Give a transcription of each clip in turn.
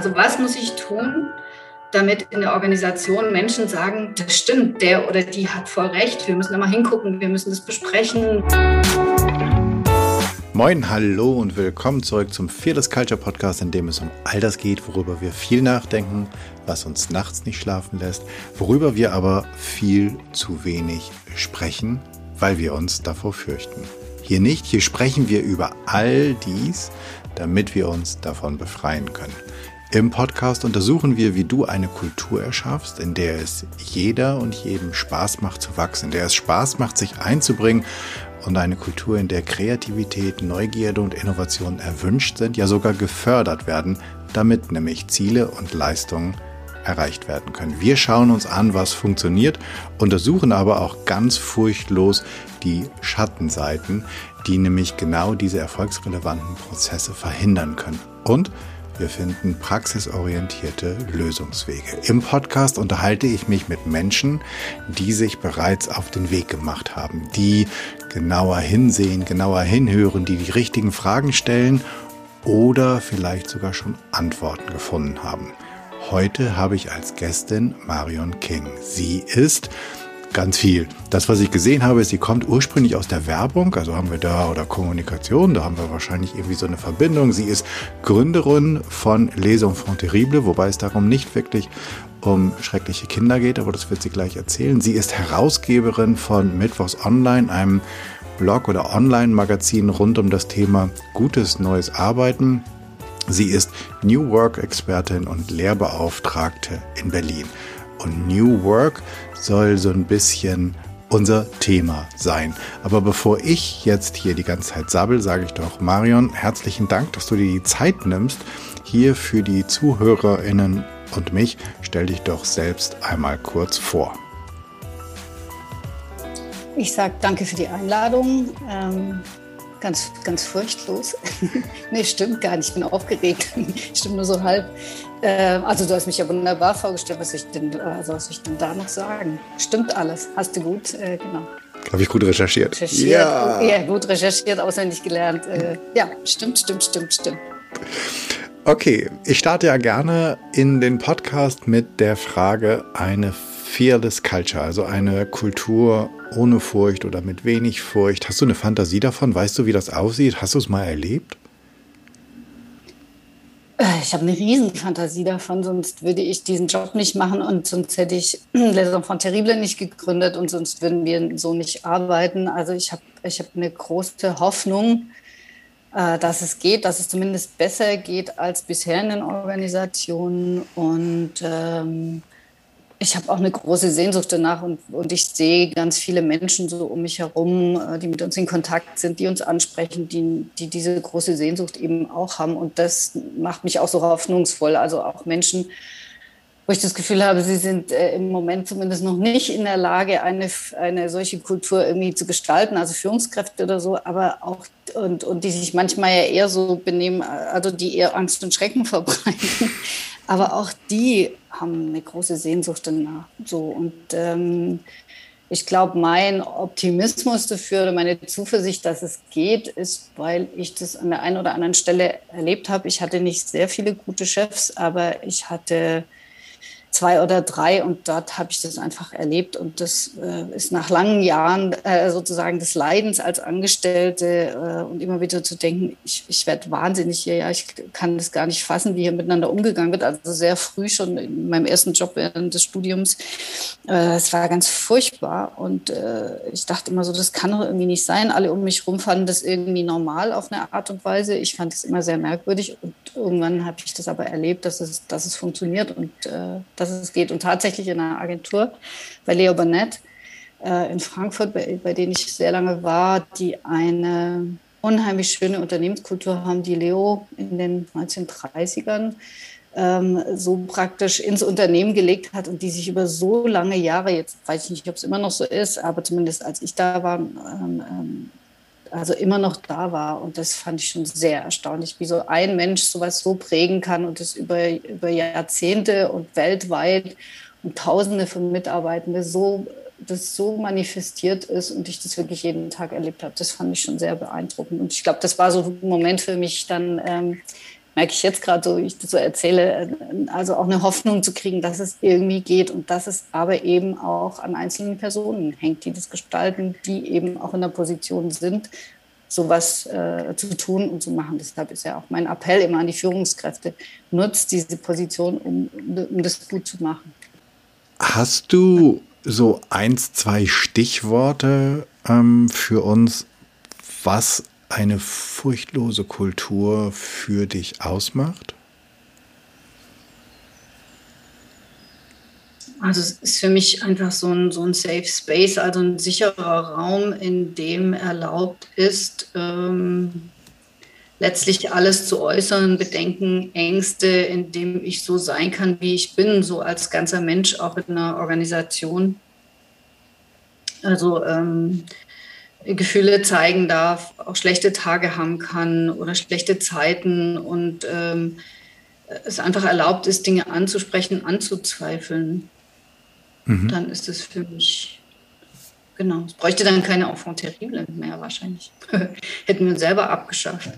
Also was muss ich tun, damit in der Organisation Menschen sagen, das stimmt, der oder die hat voll recht, wir müssen da mal hingucken, wir müssen das besprechen. Moin, hallo und willkommen zurück zum Fearless Culture Podcast, in dem es um all das geht, worüber wir viel nachdenken, was uns nachts nicht schlafen lässt, worüber wir aber viel zu wenig sprechen, weil wir uns davor fürchten. Hier nicht, hier sprechen wir über all dies, damit wir uns davon befreien können. Im Podcast untersuchen wir, wie du eine Kultur erschaffst, in der es jeder und jedem Spaß macht zu wachsen, in der es Spaß macht, sich einzubringen und eine Kultur, in der Kreativität, Neugierde und Innovation erwünscht sind, ja sogar gefördert werden, damit nämlich Ziele und Leistungen erreicht werden können. Wir schauen uns an, was funktioniert, untersuchen aber auch ganz furchtlos die Schattenseiten, die nämlich genau diese erfolgsrelevanten Prozesse verhindern können. Und wir finden praxisorientierte Lösungswege. Im Podcast unterhalte ich mich mit Menschen, die sich bereits auf den Weg gemacht haben, die genauer hinsehen, genauer hinhören, die die richtigen Fragen stellen oder vielleicht sogar schon Antworten gefunden haben. Heute habe ich als Gästin Marion King. Sie ist ganz viel. Das, was ich gesehen habe, ist, sie kommt ursprünglich aus der Werbung, also haben wir da oder Kommunikation, da haben wir wahrscheinlich irgendwie so eine Verbindung. Sie ist Gründerin von Les Enfants Terribles, wobei es darum nicht wirklich um schreckliche Kinder geht, aber das wird sie gleich erzählen. Sie ist Herausgeberin von Mittwochs Online, einem Blog oder Online-Magazin rund um das Thema gutes neues Arbeiten. Sie ist New Work-Expertin und Lehrbeauftragte in Berlin. Und New Work soll so ein bisschen unser Thema sein. Aber bevor ich jetzt hier die ganze Zeit sabbel, sage ich doch Marion, herzlichen Dank, dass du dir die Zeit nimmst. Hier für die ZuhörerInnen und mich, stell dich doch selbst einmal kurz vor. Ich sage danke für die Einladung. Ähm, ganz, ganz furchtlos. nee, stimmt gar nicht. Ich bin aufgeregt. stimmt nur so halb. Äh, also du hast mich ja wunderbar vorgestellt, was ich denn, also was ich denn da noch sagen? Stimmt alles. Hast du gut, äh, genau. Habe ich gut recherchiert? recherchiert ja. ja, gut recherchiert, auswendig gelernt. Äh, ja, stimmt, stimmt, stimmt, stimmt. Okay, ich starte ja gerne in den Podcast mit der Frage eine Fearless Culture, also eine Kultur ohne Furcht oder mit wenig Furcht. Hast du eine Fantasie davon? Weißt du, wie das aussieht? Hast du es mal erlebt? Äh, ich habe eine Riesenfantasie davon, sonst würde ich diesen Job nicht machen und sonst hätte ich Les Enfants Terribles nicht gegründet und sonst würden wir so nicht arbeiten. Also ich habe ich hab eine große Hoffnung, äh, dass es geht, dass es zumindest besser geht als bisher in den Organisationen und ähm, ich habe auch eine große Sehnsucht danach und, und ich sehe ganz viele Menschen so um mich herum, äh, die mit uns in Kontakt sind, die uns ansprechen, die, die diese große Sehnsucht eben auch haben. Und das macht mich auch so hoffnungsvoll. Also auch Menschen, wo ich das Gefühl habe, sie sind äh, im Moment zumindest noch nicht in der Lage, eine, eine solche Kultur irgendwie zu gestalten, also Führungskräfte oder so, aber auch und, und die sich manchmal ja eher so benehmen, also die eher Angst und Schrecken verbreiten. Aber auch die haben eine große Sehnsucht danach. So und ähm, ich glaube, mein Optimismus dafür oder meine Zuversicht, dass es geht, ist, weil ich das an der einen oder anderen Stelle erlebt habe. Ich hatte nicht sehr viele gute Chefs, aber ich hatte zwei oder drei und dort habe ich das einfach erlebt und das äh, ist nach langen Jahren äh, sozusagen des Leidens als Angestellte äh, und immer wieder zu denken, ich, ich werde wahnsinnig hier, ja, ich kann das gar nicht fassen, wie hier miteinander umgegangen wird. Also sehr früh schon in meinem ersten Job während des Studiums. Äh, es war ganz furchtbar und äh, ich dachte immer so, das kann doch irgendwie nicht sein. Alle um mich herum fanden das irgendwie normal auf eine Art und Weise. Ich fand es immer sehr merkwürdig und irgendwann habe ich das aber erlebt, dass es, dass es funktioniert und äh, dass es geht. Und tatsächlich in einer Agentur bei Leo Burnett äh, in Frankfurt, bei, bei denen ich sehr lange war, die eine unheimlich schöne Unternehmenskultur haben, die Leo in den 1930ern ähm, so praktisch ins Unternehmen gelegt hat und die sich über so lange Jahre, jetzt weiß ich nicht, ob es immer noch so ist, aber zumindest als ich da war, ähm, ähm, also immer noch da war. Und das fand ich schon sehr erstaunlich, wie so ein Mensch sowas so prägen kann und das über, über Jahrzehnte und weltweit und Tausende von Mitarbeitenden so, das so manifestiert ist und ich das wirklich jeden Tag erlebt habe. Das fand ich schon sehr beeindruckend. Und ich glaube, das war so ein Moment für mich dann, ähm, merke ich jetzt gerade so, wie ich das so erzähle, also auch eine Hoffnung zu kriegen, dass es irgendwie geht und dass es aber eben auch an einzelnen Personen hängt, die das gestalten, die eben auch in der Position sind, sowas äh, zu tun und zu machen. Deshalb ist ja auch mein Appell immer an die Führungskräfte, nutzt diese Position, um, um das gut zu machen. Hast du so eins, zwei Stichworte ähm, für uns, was eine furchtlose Kultur für dich ausmacht? Also es ist für mich einfach so ein, so ein Safe Space, also ein sicherer Raum, in dem erlaubt ist, ähm, letztlich alles zu äußern, Bedenken, Ängste, in dem ich so sein kann, wie ich bin, so als ganzer Mensch, auch in einer Organisation. Also ähm, Gefühle zeigen darf, auch schlechte Tage haben kann oder schlechte Zeiten und ähm, es einfach erlaubt ist, Dinge anzusprechen, anzuzweifeln, mhm. dann ist es für mich, genau, es bräuchte dann keine Enfant terrible mehr wahrscheinlich. Hätten wir selber abgeschafft.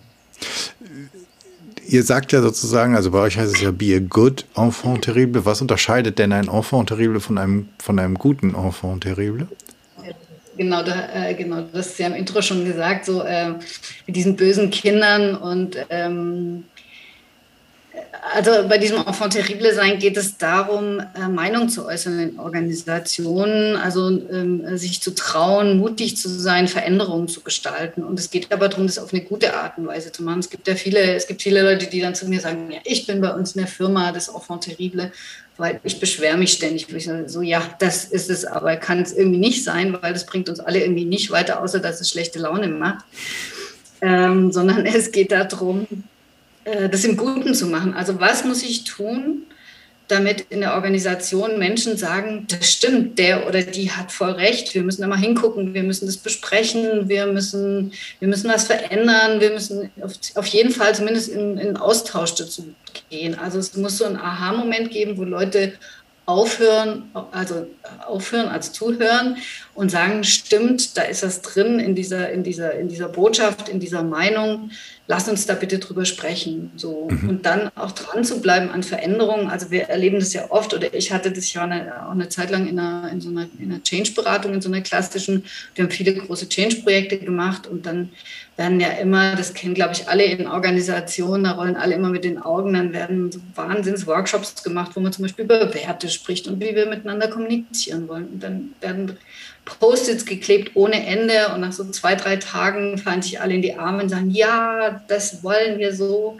Ihr sagt ja sozusagen, also bei euch heißt es ja be a good enfant terrible. Was unterscheidet denn ein enfant terrible von einem, von einem guten enfant terrible? Genau, da, äh, genau, das ist ja im Intro schon gesagt, so äh, mit diesen bösen Kindern und ähm, also bei diesem Enfant terrible sein geht es darum, äh, Meinung zu äußern in Organisationen, also ähm, sich zu trauen, mutig zu sein, Veränderungen zu gestalten. Und es geht aber darum, das auf eine gute Art und Weise zu machen. Es gibt ja viele, es gibt viele Leute, die dann zu mir sagen, ja, ich bin bei uns in der Firma das Enfant terrible weil ich beschwere mich ständig. Ich so, ja, das ist es, aber kann es irgendwie nicht sein, weil das bringt uns alle irgendwie nicht weiter, außer dass es schlechte Laune macht. Ähm, sondern es geht darum, das im Guten zu machen. Also was muss ich tun, damit in der Organisation Menschen sagen, das stimmt, der oder die hat voll recht, wir müssen da mal hingucken, wir müssen das besprechen, wir müssen, wir müssen was verändern, wir müssen auf, auf jeden Fall zumindest in, in Austausch dazu gehen. Also es muss so einen Aha-Moment geben, wo Leute aufhören, also aufhören als zuhören und sagen, stimmt, da ist das drin in dieser, in dieser, in dieser Botschaft, in dieser Meinung, lass uns da bitte drüber sprechen. So. Mhm. Und dann auch dran zu bleiben an Veränderungen. Also wir erleben das ja oft, oder ich hatte das ja eine, auch eine Zeit lang in einer, in so einer, einer Change-Beratung, in so einer klassischen, wir haben viele große Change-Projekte gemacht und dann werden ja immer, das kennen glaube ich alle in Organisationen, da rollen alle immer mit den Augen, dann werden so Wahnsinns-Workshops gemacht, wo man zum Beispiel über Werte spricht und wie wir miteinander kommunizieren wollen. Und dann werden Post-its geklebt ohne Ende und nach so zwei, drei Tagen fallen sich alle in die Arme und sagen, ja, das wollen wir so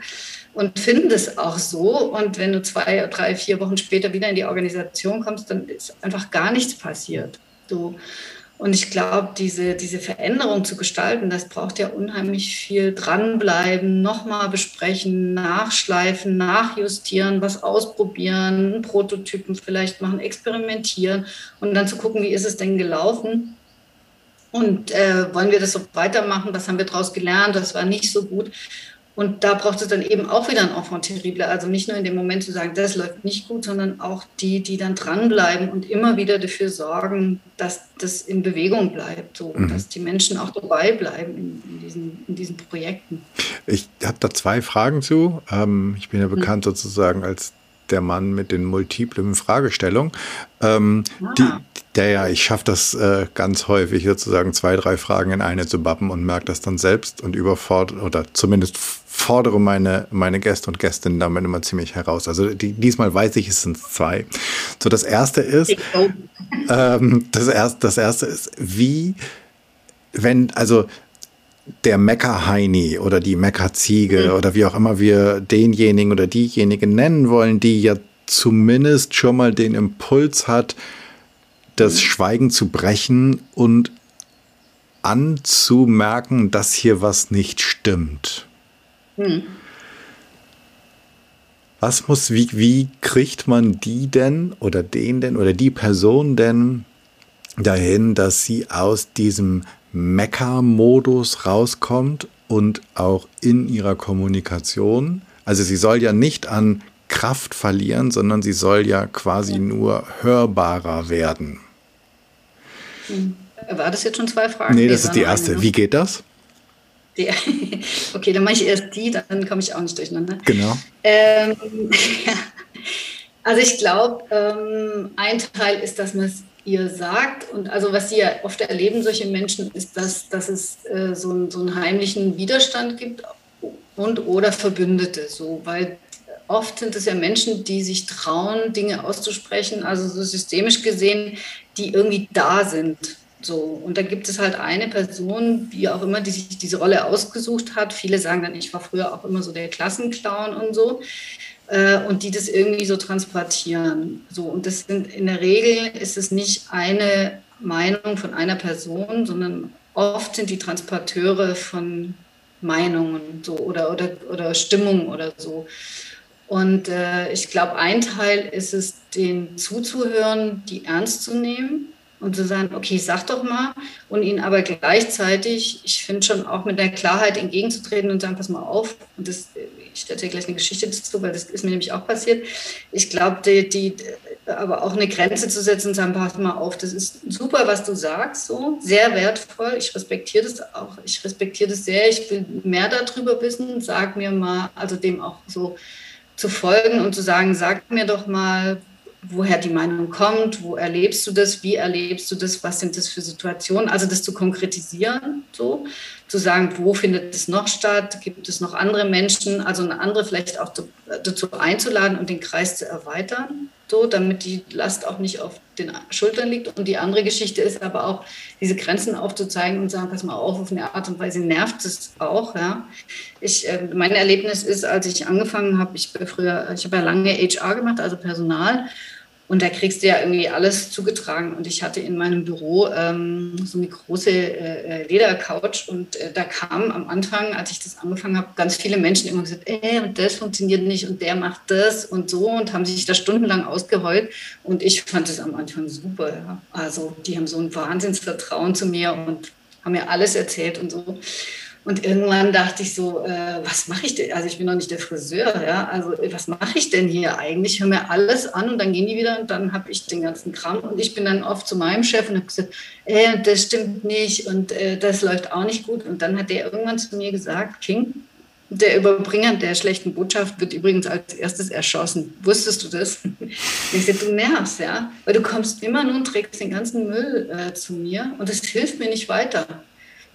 und finden das auch so. Und wenn du zwei, drei, vier Wochen später wieder in die Organisation kommst, dann ist einfach gar nichts passiert. Du, und ich glaube, diese, diese Veränderung zu gestalten, das braucht ja unheimlich viel dranbleiben, nochmal besprechen, nachschleifen, nachjustieren, was ausprobieren, Prototypen vielleicht machen, experimentieren und dann zu gucken, wie ist es denn gelaufen. Und äh, wollen wir das so weitermachen? Was haben wir daraus gelernt? Das war nicht so gut. Und da braucht es dann eben auch wieder ein Enfant terrible. Also nicht nur in dem Moment zu sagen, das läuft nicht gut, sondern auch die, die dann dranbleiben und immer wieder dafür sorgen, dass das in Bewegung bleibt, so, mhm. dass die Menschen auch dabei bleiben in, in diesen, in diesen Projekten. Ich habe da zwei Fragen zu. Ähm, ich bin ja mhm. bekannt mhm. sozusagen als der Mann mit den multiplen Fragestellungen. Ähm, ah. die, der ja, ich schaffe das äh, ganz häufig, sozusagen zwei, drei Fragen in eine zu bappen und merke das dann selbst und überfordere oder zumindest fordere meine, meine Gäste und Gästinnen damit immer ziemlich heraus. Also die, diesmal weiß ich, es sind zwei. So, das erste ist, ähm, das, erste, das erste ist, wie, wenn, also der Meckerheini oder die Meckerziege mhm. oder wie auch immer wir denjenigen oder diejenigen nennen wollen, die ja zumindest schon mal den Impuls hat, das mhm. Schweigen zu brechen und anzumerken, dass hier was nicht stimmt. Mhm. Was muss, wie, wie kriegt man die denn oder den denn oder die Person denn dahin, dass sie aus diesem Mecker-Modus rauskommt und auch in ihrer Kommunikation. Also sie soll ja nicht an Kraft verlieren, sondern sie soll ja quasi nur hörbarer werden. Hm. War das jetzt schon zwei Fragen? Nee, das ist die erste. Wie geht das? Die, okay, dann mache ich erst die, dann komme ich auch nicht durcheinander. Genau. Ähm, ja. Also ich glaube, ähm, ein Teil ist, dass man es ihr sagt. Und also was sie ja oft erleben, solche Menschen, ist, dass, dass es äh, so, einen, so einen heimlichen Widerstand gibt und oder Verbündete. So, weil oft sind es ja Menschen, die sich trauen, Dinge auszusprechen, also so systemisch gesehen, die irgendwie da sind. So, und da gibt es halt eine Person, wie auch immer, die sich diese Rolle ausgesucht hat. Viele sagen dann, ich war früher auch immer so der Klassenclown und so äh, und die das irgendwie so transportieren. So, und das sind in der Regel ist es nicht eine Meinung von einer Person, sondern oft sind die Transporteure von Meinungen so oder, oder, oder Stimmung oder so. Und äh, ich glaube, ein Teil ist es, denen zuzuhören, die ernst zu nehmen und zu sagen, okay, sag doch mal, und ihnen aber gleichzeitig, ich finde schon auch mit der Klarheit entgegenzutreten und sagen, pass mal auf, und das, ich erzähle gleich eine Geschichte dazu, weil das ist mir nämlich auch passiert. Ich glaube, die, die, aber auch eine Grenze zu setzen und sagen, pass mal auf, das ist super, was du sagst, so, sehr wertvoll, ich respektiere das auch, ich respektiere das sehr, ich will mehr darüber wissen, sag mir mal, also dem auch so zu folgen und zu sagen, sag mir doch mal, woher die Meinung kommt, wo erlebst du das, wie erlebst du das, was sind das für Situationen, also das zu konkretisieren, so zu sagen, wo findet es noch statt, gibt es noch andere Menschen, also eine andere vielleicht auch dazu einzuladen und den Kreis zu erweitern, so damit die Last auch nicht auf den Schultern liegt. Und die andere Geschichte ist aber auch, diese Grenzen aufzuzeigen und sagen, pass mal auf, auf eine Art und Weise nervt es auch. Ja. Ich, äh, mein Erlebnis ist, als ich angefangen habe, ich früher, ich habe ja lange HR gemacht, also Personal und da kriegst du ja irgendwie alles zugetragen. Und ich hatte in meinem Büro ähm, so eine große äh, äh, Ledercouch. Und äh, da kamen am Anfang, als ich das angefangen habe, ganz viele Menschen immer gesagt, äh, und das funktioniert nicht und der macht das und so und haben sich da stundenlang ausgeheult. Und ich fand es am Anfang super. Ja. Also die haben so ein Wahnsinnsvertrauen zu mir und haben mir alles erzählt und so. Und irgendwann dachte ich so, äh, was mache ich denn? Also ich bin noch nicht der Friseur, ja. Also was mache ich denn hier eigentlich? Ich höre mir alles an und dann gehen die wieder und dann habe ich den ganzen Kram. Und ich bin dann oft zu meinem Chef und habe gesagt, äh, das stimmt nicht und äh, das läuft auch nicht gut. Und dann hat der irgendwann zu mir gesagt, King, der Überbringer der schlechten Botschaft wird übrigens als erstes erschossen. Wusstest du das? Ich sagte, du nervst, ja, weil du kommst immer nur und trägst den ganzen Müll äh, zu mir und das hilft mir nicht weiter.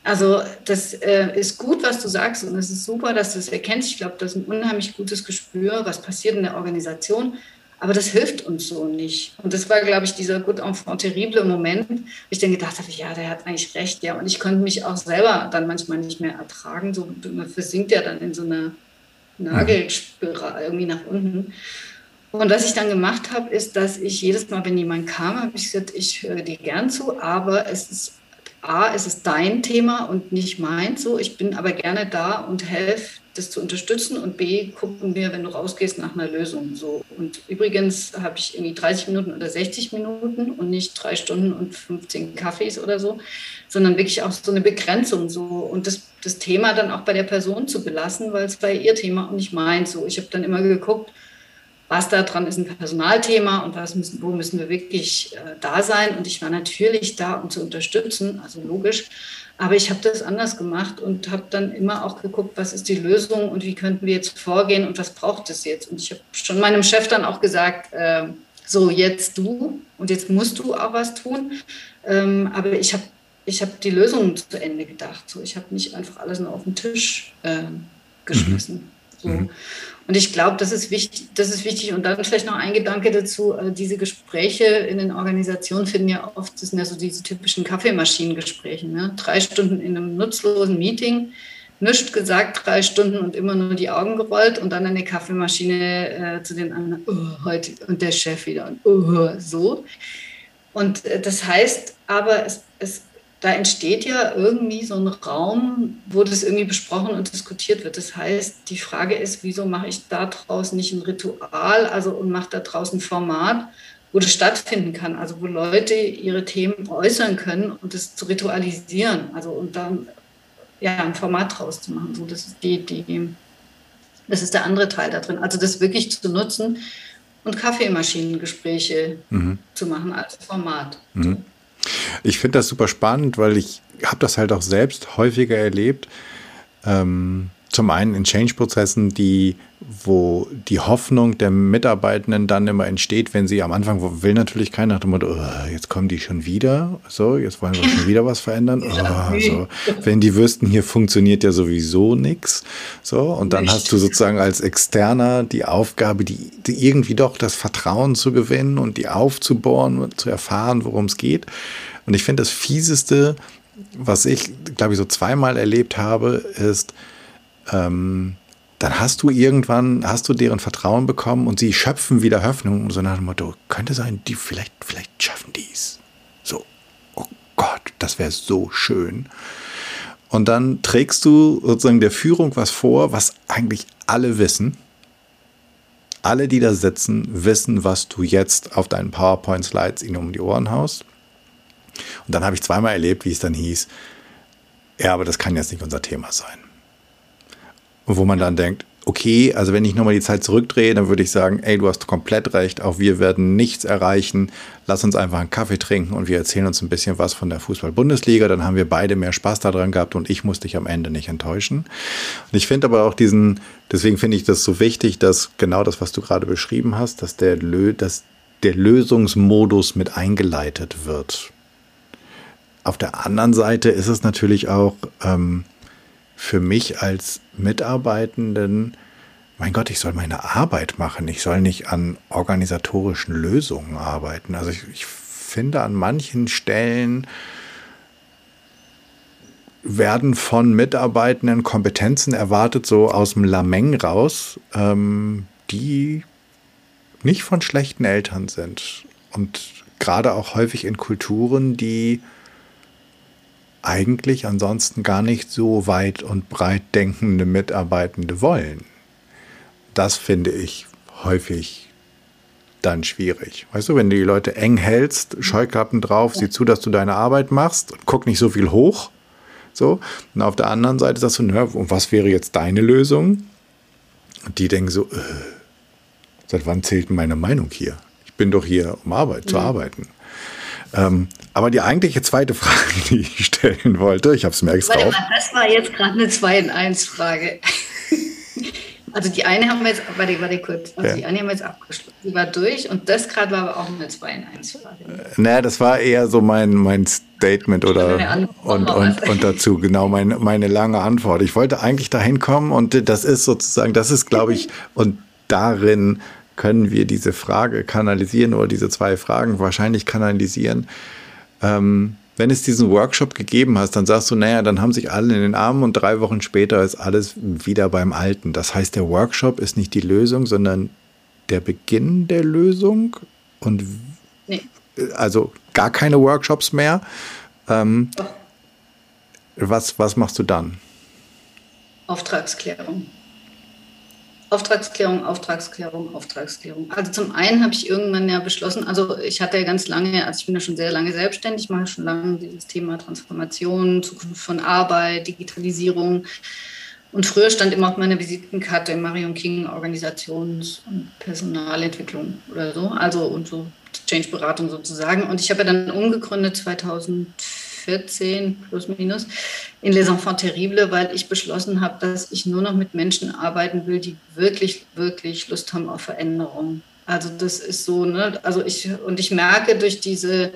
Also das äh, ist gut, was du sagst und es ist super, dass du es erkennst. Ich glaube, das ist ein unheimlich gutes Gespür, was passiert in der Organisation. Aber das hilft uns so nicht. Und das war, glaube ich, dieser gut enfant terrible Moment, wo ich dann gedacht habe, ja, der hat eigentlich recht, ja. Und ich konnte mich auch selber dann manchmal nicht mehr ertragen. So, man versinkt ja dann in so einer Nagelspirale irgendwie nach unten. Und was ich dann gemacht habe, ist, dass ich jedes Mal, wenn jemand kam, habe ich gesagt, ich höre dir gern zu, aber es ist A, es ist dein Thema und nicht meins so. Ich bin aber gerne da und helfe, das zu unterstützen. Und B, gucken wir, wenn du rausgehst, nach einer Lösung. So. Und übrigens habe ich irgendwie 30 Minuten oder 60 Minuten und nicht drei Stunden und 15 Kaffees oder so, sondern wirklich auch so eine Begrenzung. So. Und das, das Thema dann auch bei der Person zu belassen, weil es war ihr Thema und nicht meins. So. Ich habe dann immer geguckt, was da dran ist ein Personalthema und was müssen, wo müssen wir wirklich äh, da sein. Und ich war natürlich da, um zu unterstützen, also logisch. Aber ich habe das anders gemacht und habe dann immer auch geguckt, was ist die Lösung und wie könnten wir jetzt vorgehen und was braucht es jetzt. Und ich habe schon meinem Chef dann auch gesagt, äh, so jetzt du und jetzt musst du auch was tun. Ähm, aber ich habe ich hab die Lösung zu Ende gedacht. So, ich habe nicht einfach alles nur auf den Tisch äh, geschmissen. Mhm. So. Mhm. Und ich glaube, das ist wichtig, das ist wichtig. Und dann vielleicht noch ein Gedanke dazu, äh, diese Gespräche in den Organisationen finden ja oft, das sind ja so diese typischen Kaffeemaschinengespräche, ne? drei Stunden in einem nutzlosen Meeting, nichts gesagt, drei Stunden und immer nur die Augen gerollt und dann eine Kaffeemaschine äh, zu den anderen, oh, heute und der Chef wieder und oh, so. Und äh, das heißt aber, es, es da entsteht ja irgendwie so ein Raum, wo das irgendwie besprochen und diskutiert wird. Das heißt, die Frage ist, wieso mache ich da draußen nicht ein Ritual, also und mache da draußen ein Format, wo das stattfinden kann, also wo Leute ihre Themen äußern können und das zu ritualisieren, also und dann ja ein Format draus zu machen. So, das ist die, die, das ist der andere Teil da drin. Also das wirklich zu nutzen und Kaffeemaschinengespräche mhm. zu machen als Format. Mhm. Ich finde das super spannend, weil ich habe das halt auch selbst häufiger erlebt, ähm, zum einen in Change-Prozessen, die, wo die Hoffnung der Mitarbeitenden dann immer entsteht, wenn sie am Anfang will natürlich keiner nach dem Motto, oh, jetzt kommen die schon wieder, so, jetzt wollen wir schon wieder was verändern. Oh, so. Wenn die wüssten, hier funktioniert ja sowieso nichts. So, und dann hast du sozusagen als Externer die Aufgabe, die, die irgendwie doch das Vertrauen zu gewinnen und die aufzubohren und zu erfahren, worum es geht. Und ich finde, das Fieseste, was ich, glaube ich, so zweimal erlebt habe, ist, ähm, dann hast du irgendwann, hast du deren Vertrauen bekommen und sie schöpfen wieder Hoffnung, so nach dem Motto, könnte sein, die vielleicht, vielleicht schaffen dies. So, oh Gott, das wäre so schön. Und dann trägst du sozusagen der Führung was vor, was eigentlich alle wissen. Alle, die da sitzen, wissen, was du jetzt auf deinen PowerPoint-Slides ihnen um die Ohren haust. Und dann habe ich zweimal erlebt, wie es dann hieß, ja, aber das kann jetzt nicht unser Thema sein wo man dann denkt, okay, also wenn ich nochmal die Zeit zurückdrehe, dann würde ich sagen, ey, du hast komplett recht, auch wir werden nichts erreichen. Lass uns einfach einen Kaffee trinken und wir erzählen uns ein bisschen was von der Fußball-Bundesliga. Dann haben wir beide mehr Spaß daran gehabt und ich muss dich am Ende nicht enttäuschen. Und ich finde aber auch diesen, deswegen finde ich das so wichtig, dass genau das, was du gerade beschrieben hast, dass der, Lö, dass der Lösungsmodus mit eingeleitet wird. Auf der anderen Seite ist es natürlich auch, ähm, für mich als Mitarbeitenden, mein Gott, ich soll meine Arbeit machen. Ich soll nicht an organisatorischen Lösungen arbeiten. Also ich, ich finde an manchen Stellen werden von Mitarbeitenden Kompetenzen erwartet, so aus dem Lameng raus, ähm, die nicht von schlechten Eltern sind. Und gerade auch häufig in Kulturen, die eigentlich ansonsten gar nicht so weit und breit denkende Mitarbeitende wollen. Das finde ich häufig dann schwierig. Weißt du, wenn du die Leute eng hältst, Scheuklappen drauf, sieh zu, dass du deine Arbeit machst, guck nicht so viel hoch. So. Und auf der anderen Seite sagst du, na, und was wäre jetzt deine Lösung? Und die denken so, äh, seit wann zählt meine Meinung hier? Ich bin doch hier, um Arbeit mhm. zu arbeiten. Ähm, aber die eigentliche zweite Frage, die ich stellen wollte, ich habe es mir extra Warte mal, das war jetzt gerade eine 2 in 1 Frage. Also die eine haben wir jetzt, warte, warte kurz, also ja. die eine haben wir jetzt abgeschlossen, die war durch und das gerade war aber auch eine 2 in 1 Frage. Naja, das war eher so mein, mein Statement oder und, und, und dazu genau meine, meine lange Antwort. Ich wollte eigentlich dahin kommen und das ist sozusagen, das ist glaube ich, und darin können wir diese Frage kanalisieren oder diese zwei Fragen wahrscheinlich kanalisieren. Ähm, wenn es diesen Workshop gegeben hast, dann sagst du, naja, dann haben sich alle in den Armen und drei Wochen später ist alles wieder beim Alten. Das heißt, der Workshop ist nicht die Lösung, sondern der Beginn der Lösung und nee. also gar keine Workshops mehr. Ähm, was, was machst du dann? Auftragsklärung. Auftragsklärung, Auftragsklärung, Auftragsklärung. Also zum einen habe ich irgendwann ja beschlossen, also ich hatte ja ganz lange, also ich bin ja schon sehr lange selbstständig, mache schon lange dieses Thema Transformation, Zukunft von Arbeit, Digitalisierung. Und früher stand immer auf meiner Visitenkarte Marion King Organisations- und Personalentwicklung oder so, also und so Change-Beratung sozusagen. Und ich habe ja dann umgegründet 2004 14 plus minus in Les Enfants Terribles, weil ich beschlossen habe, dass ich nur noch mit Menschen arbeiten will, die wirklich, wirklich Lust haben auf Veränderung. Also das ist so, ne? Also ich und ich merke durch diese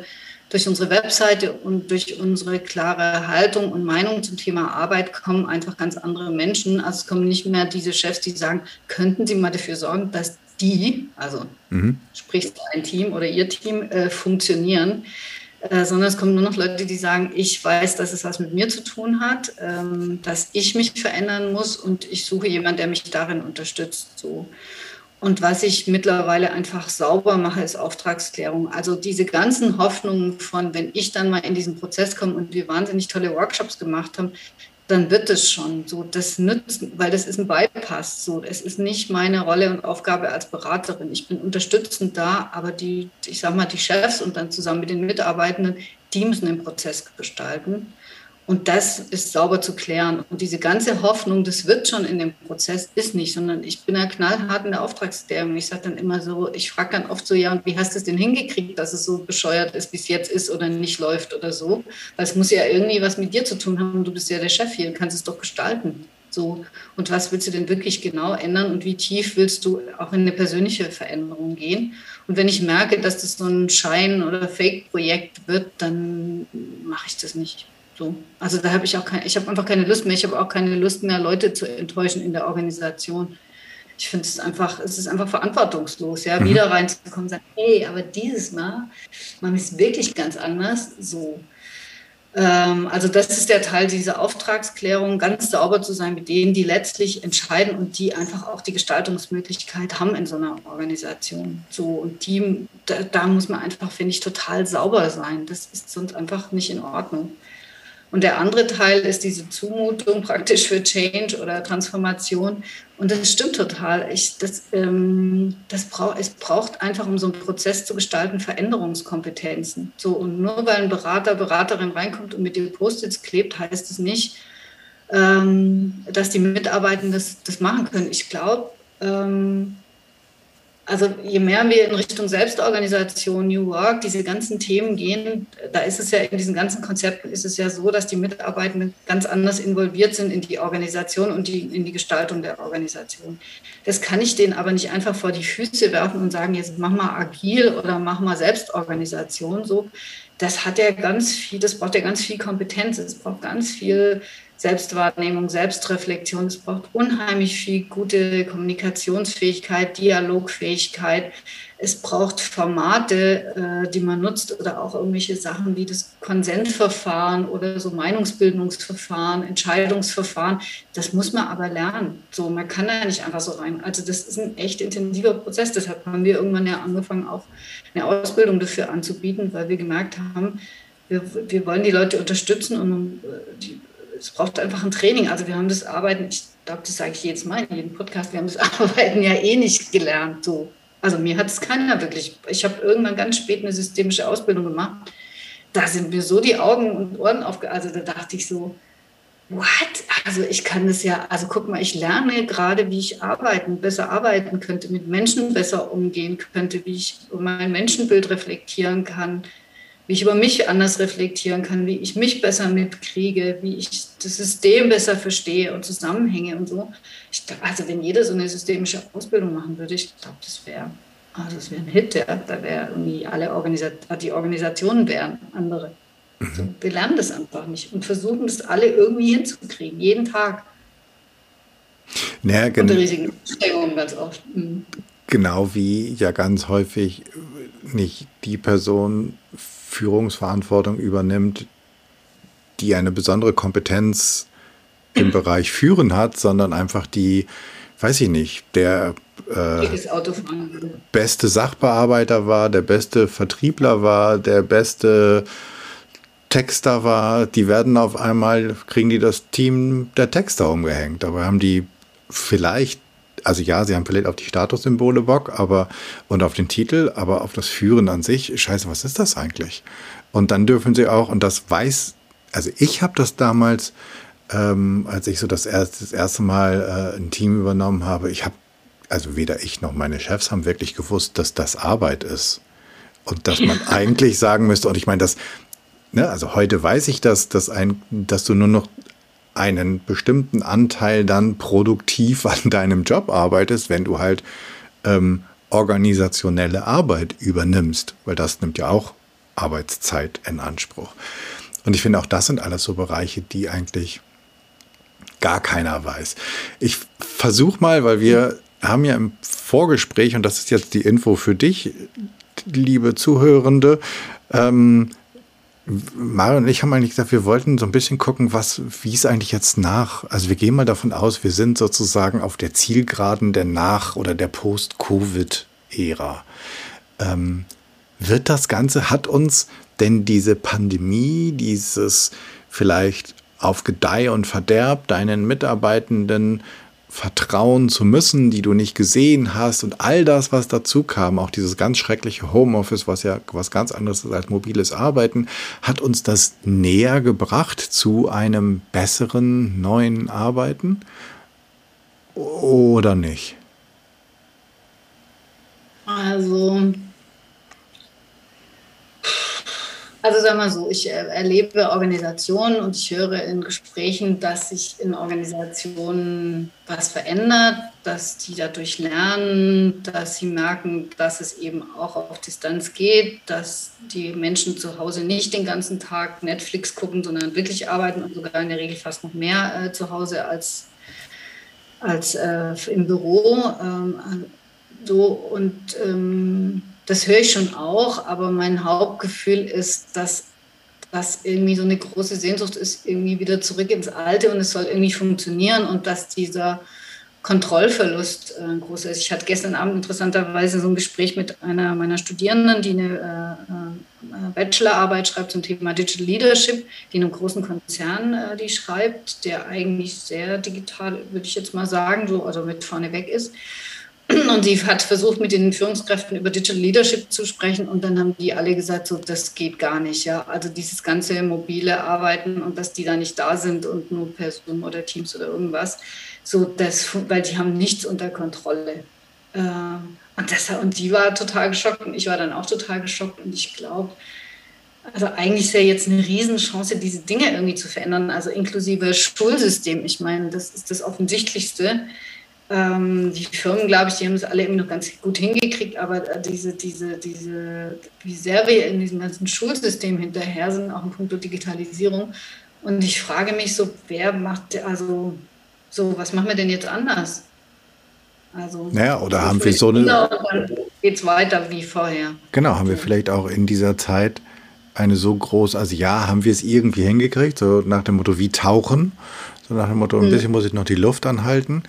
durch unsere Webseite und durch unsere klare Haltung und Meinung zum Thema Arbeit kommen einfach ganz andere Menschen. Also es kommen nicht mehr diese Chefs, die sagen, könnten Sie mal dafür sorgen, dass die, also mhm. sprich ein Team oder ihr Team, äh, funktionieren. Äh, sondern es kommen nur noch Leute, die sagen, ich weiß, dass es was mit mir zu tun hat, ähm, dass ich mich verändern muss und ich suche jemanden, der mich darin unterstützt. So. Und was ich mittlerweile einfach sauber mache, ist Auftragsklärung. Also diese ganzen Hoffnungen von, wenn ich dann mal in diesen Prozess komme und wir wahnsinnig tolle Workshops gemacht haben, dann wird es schon so. Das nützt, weil das ist ein Bypass. So, es ist nicht meine Rolle und Aufgabe als Beraterin. Ich bin unterstützend da, aber die, ich sag mal, die Chefs und dann zusammen mit den Mitarbeitenden, die müssen den Prozess gestalten. Und das ist sauber zu klären. Und diese ganze Hoffnung, das wird schon in dem Prozess, ist nicht, sondern ich bin ja knallhart in der Auftragsklärung. Ich sage dann immer so, ich frage dann oft so, ja, und wie hast du es denn hingekriegt, dass es so bescheuert ist, wie es jetzt ist oder nicht läuft oder so? Weil es muss ja irgendwie was mit dir zu tun haben. Du bist ja der Chef hier, kannst es doch gestalten. So, und was willst du denn wirklich genau ändern und wie tief willst du auch in eine persönliche Veränderung gehen? Und wenn ich merke, dass das so ein Schein- oder Fake-Projekt wird, dann mache ich das nicht. So. Also da habe ich auch keine, ich habe einfach keine Lust mehr. Ich habe auch keine Lust mehr, Leute zu enttäuschen in der Organisation. Ich finde es einfach, es ist einfach verantwortungslos, ja, mhm. wieder reinzukommen und sagen, hey, aber dieses Mal wir es wirklich ganz anders. So. Ähm, also das ist der Teil dieser Auftragsklärung, ganz sauber zu sein mit denen, die letztlich entscheiden und die einfach auch die Gestaltungsmöglichkeit haben in so einer Organisation. So und die, da, da muss man einfach, finde ich, total sauber sein. Das ist sonst einfach nicht in Ordnung. Und der andere Teil ist diese Zumutung praktisch für Change oder Transformation. Und das stimmt total. Ich, das, ähm, das brauch, es braucht einfach, um so einen Prozess zu gestalten, Veränderungskompetenzen. So, und nur weil ein Berater, Beraterin reinkommt und mit dem Post-its klebt, heißt es nicht, ähm, dass die Mitarbeitenden das, das machen können. Ich glaube, ähm, also je mehr wir in Richtung Selbstorganisation, New Work, diese ganzen Themen gehen, da ist es ja in diesen ganzen Konzepten ist es ja so, dass die Mitarbeitenden ganz anders involviert sind in die Organisation und die, in die Gestaltung der Organisation. Das kann ich denen aber nicht einfach vor die Füße werfen und sagen, jetzt mach mal agil oder mach mal Selbstorganisation. So, das hat ja ganz viel, das braucht ja ganz viel Kompetenz, es braucht ganz viel Selbstwahrnehmung, Selbstreflexion. Es braucht unheimlich viel gute Kommunikationsfähigkeit, Dialogfähigkeit. Es braucht Formate, äh, die man nutzt oder auch irgendwelche Sachen wie das Konsentverfahren oder so Meinungsbildungsverfahren, Entscheidungsverfahren. Das muss man aber lernen. So, man kann da nicht einfach so rein. Also das ist ein echt intensiver Prozess. Deshalb haben wir irgendwann ja angefangen, auch eine Ausbildung dafür anzubieten, weil wir gemerkt haben, wir, wir wollen die Leute unterstützen und äh, die es braucht einfach ein Training. Also wir haben das Arbeiten, ich glaube, das sage ich jetzt mal in jedem Podcast, wir haben das Arbeiten ja eh nicht gelernt. So. Also mir hat es keiner wirklich. Ich habe irgendwann ganz spät eine systemische Ausbildung gemacht. Da sind mir so die Augen und Ohren aufge... Also da dachte ich so, what? Also ich kann das ja, also guck mal, ich lerne gerade, wie ich arbeiten, besser arbeiten könnte, mit Menschen besser umgehen könnte, wie ich mein Menschenbild reflektieren kann, wie ich über mich anders reflektieren kann, wie ich mich besser mitkriege, wie ich das System besser verstehe und Zusammenhänge und so. Ich, also wenn jeder so eine systemische Ausbildung machen würde, ich glaube, das wäre also das wäre ein Hit, ja. da wäre irgendwie alle Organisat die Organisationen wären andere. Mhm. Wir lernen das einfach nicht und versuchen das alle irgendwie hinzukriegen, jeden Tag. Naja, Unter riesigen Anstrengungen ganz oft. Mhm. Genau wie ja ganz häufig nicht die Person Führungsverantwortung übernimmt, die eine besondere Kompetenz im Bereich Führen hat, sondern einfach die, weiß ich nicht, der äh, beste Sachbearbeiter war, der beste Vertriebler war, der beste Texter war, die werden auf einmal, kriegen die das Team der Texter umgehängt. Dabei haben die vielleicht also ja, sie haben vielleicht auf die Statussymbole Bock, aber und auf den Titel, aber auf das Führen an sich, scheiße, was ist das eigentlich? Und dann dürfen sie auch, und das weiß, also ich habe das damals, ähm, als ich so das erste, das erste Mal äh, ein Team übernommen habe, ich habe, also weder ich noch meine Chefs haben wirklich gewusst, dass das Arbeit ist. Und dass man eigentlich sagen müsste, und ich meine, das, ne, also heute weiß ich das, dass ein, dass du nur noch einen bestimmten Anteil dann produktiv an deinem Job arbeitest, wenn du halt ähm, organisationelle Arbeit übernimmst, weil das nimmt ja auch Arbeitszeit in Anspruch. Und ich finde auch das sind alles so Bereiche, die eigentlich gar keiner weiß. Ich versuche mal, weil wir haben ja im Vorgespräch, und das ist jetzt die Info für dich, liebe Zuhörende, ähm, Mario und ich haben eigentlich gesagt, wir wollten so ein bisschen gucken, was, wie es eigentlich jetzt nach, also wir gehen mal davon aus, wir sind sozusagen auf der Zielgeraden der Nach- oder der Post-Covid-Ära. Ähm, wird das Ganze, hat uns denn diese Pandemie, dieses vielleicht auf Gedeih und Verderb deinen Mitarbeitenden vertrauen zu müssen, die du nicht gesehen hast und all das, was dazu kam, auch dieses ganz schreckliche Homeoffice, was ja was ganz anderes ist als mobiles Arbeiten, hat uns das näher gebracht zu einem besseren neuen Arbeiten oder nicht? Also Also sagen wir so, ich erlebe Organisationen und ich höre in Gesprächen, dass sich in Organisationen was verändert, dass die dadurch lernen, dass sie merken, dass es eben auch auf Distanz geht, dass die Menschen zu Hause nicht den ganzen Tag Netflix gucken, sondern wirklich arbeiten und sogar in der Regel fast noch mehr äh, zu Hause als, als äh, im Büro. Ähm, so und ähm, das höre ich schon auch, aber mein Hauptgefühl ist, dass das irgendwie so eine große Sehnsucht ist, irgendwie wieder zurück ins Alte und es soll irgendwie funktionieren und dass dieser Kontrollverlust äh, groß ist. Ich hatte gestern Abend interessanterweise so ein Gespräch mit einer meiner Studierenden, die eine äh, äh, Bachelorarbeit schreibt zum Thema Digital Leadership, die in einem großen Konzern äh, die schreibt, der eigentlich sehr digital, würde ich jetzt mal sagen, so also mit vorne weg ist. Und sie hat versucht, mit den Führungskräften über Digital Leadership zu sprechen. Und dann haben die alle gesagt, so, das geht gar nicht. Ja? Also dieses ganze mobile Arbeiten und dass die da nicht da sind und nur per Zoom oder Teams oder irgendwas. So, das, weil die haben nichts unter Kontrolle. Äh, und, das, und die war total geschockt und ich war dann auch total geschockt. Und ich glaube, also eigentlich ist ja jetzt eine Riesenchance, diese Dinge irgendwie zu verändern, also inklusive Schulsystem. Ich meine, das ist das Offensichtlichste ähm, die Firmen, glaube ich, die haben es alle immer noch ganz gut hingekriegt, aber diese, diese, diese, wie sehr wir in diesem ganzen Schulsystem hinterher sind, auch in puncto Digitalisierung. Und ich frage mich so, wer macht, also, so, was machen wir denn jetzt anders? Also, naja, oder haben wir so eine. Dann geht es weiter wie vorher. Genau, haben wir vielleicht auch in dieser Zeit eine so große, also ja, haben wir es irgendwie hingekriegt, so nach dem Motto, wie tauchen, so nach dem Motto, ein hm. bisschen muss ich noch die Luft anhalten.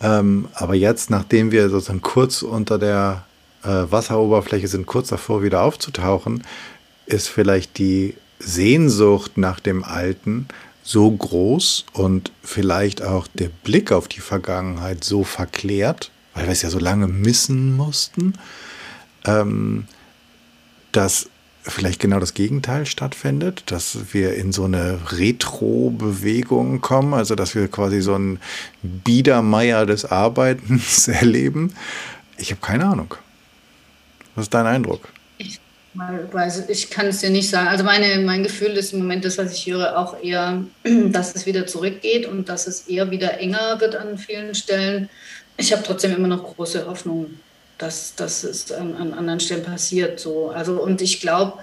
Ähm, aber jetzt, nachdem wir sozusagen kurz unter der äh, Wasseroberfläche sind, kurz davor wieder aufzutauchen, ist vielleicht die Sehnsucht nach dem Alten so groß und vielleicht auch der Blick auf die Vergangenheit so verklärt, weil wir es ja so lange missen mussten, ähm, dass vielleicht genau das Gegenteil stattfindet, dass wir in so eine Retro-Bewegung kommen, also dass wir quasi so einen Biedermeier des Arbeitens erleben. Ich habe keine Ahnung. Was ist dein Eindruck? Ich, weiß, ich kann es dir nicht sagen. Also meine, mein Gefühl ist im Moment das, was ich höre, auch eher, dass es wieder zurückgeht und dass es eher wieder enger wird an vielen Stellen. Ich habe trotzdem immer noch große Hoffnung dass, dass es an, an anderen Stellen passiert. So. Also, und ich glaube,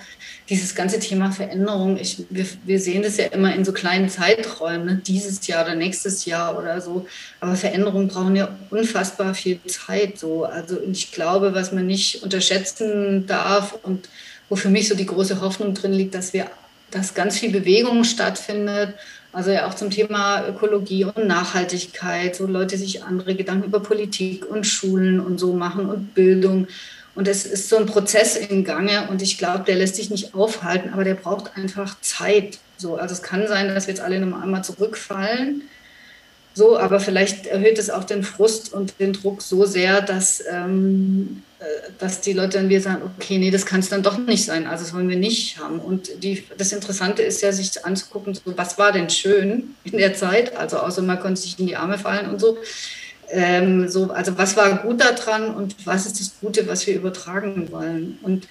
dieses ganze Thema Veränderung, ich, wir, wir sehen das ja immer in so kleinen Zeiträumen, ne? dieses Jahr oder nächstes Jahr oder so. Aber Veränderungen brauchen ja unfassbar viel Zeit. So. Also ich glaube, was man nicht unterschätzen darf und wo für mich so die große Hoffnung drin liegt, dass wir, dass ganz viel Bewegung stattfindet also ja auch zum Thema Ökologie und Nachhaltigkeit, so Leute sich andere Gedanken über Politik und Schulen und so machen und Bildung. Und es ist so ein Prozess im Gange und ich glaube, der lässt sich nicht aufhalten, aber der braucht einfach Zeit. So, also es kann sein, dass wir jetzt alle nochmal einmal zurückfallen so, aber vielleicht erhöht es auch den Frust und den Druck so sehr, dass, ähm, äh, dass die Leute dann wieder sagen, okay, nee, das kann es dann doch nicht sein, also das wollen wir nicht haben. Und die, das Interessante ist ja, sich anzugucken, so, was war denn schön in der Zeit, also außer man konnte sich in die Arme fallen und so. Ähm, so also was war gut daran und was ist das Gute, was wir übertragen wollen. Und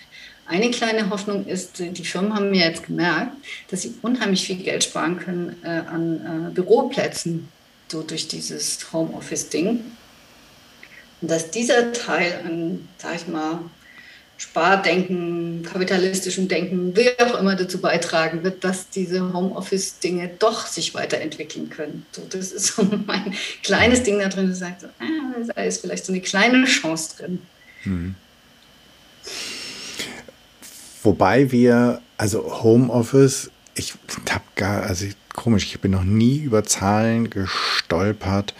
eine kleine Hoffnung ist, die Firmen haben mir jetzt gemerkt, dass sie unheimlich viel Geld sparen können äh, an äh, Büroplätzen so durch dieses Homeoffice-Ding. Und dass dieser Teil an, sag ich mal, Spardenken, kapitalistischem Denken, wie auch immer dazu beitragen wird, dass diese Homeoffice-Dinge doch sich weiterentwickeln können. So, das ist so mein kleines Ding da drin, das sagt, so, ah, da ist vielleicht so eine kleine Chance drin. Hm. Wobei wir, also Homeoffice, ich habe gar, also komisch, ich bin noch nie über Zahlen gestolpert,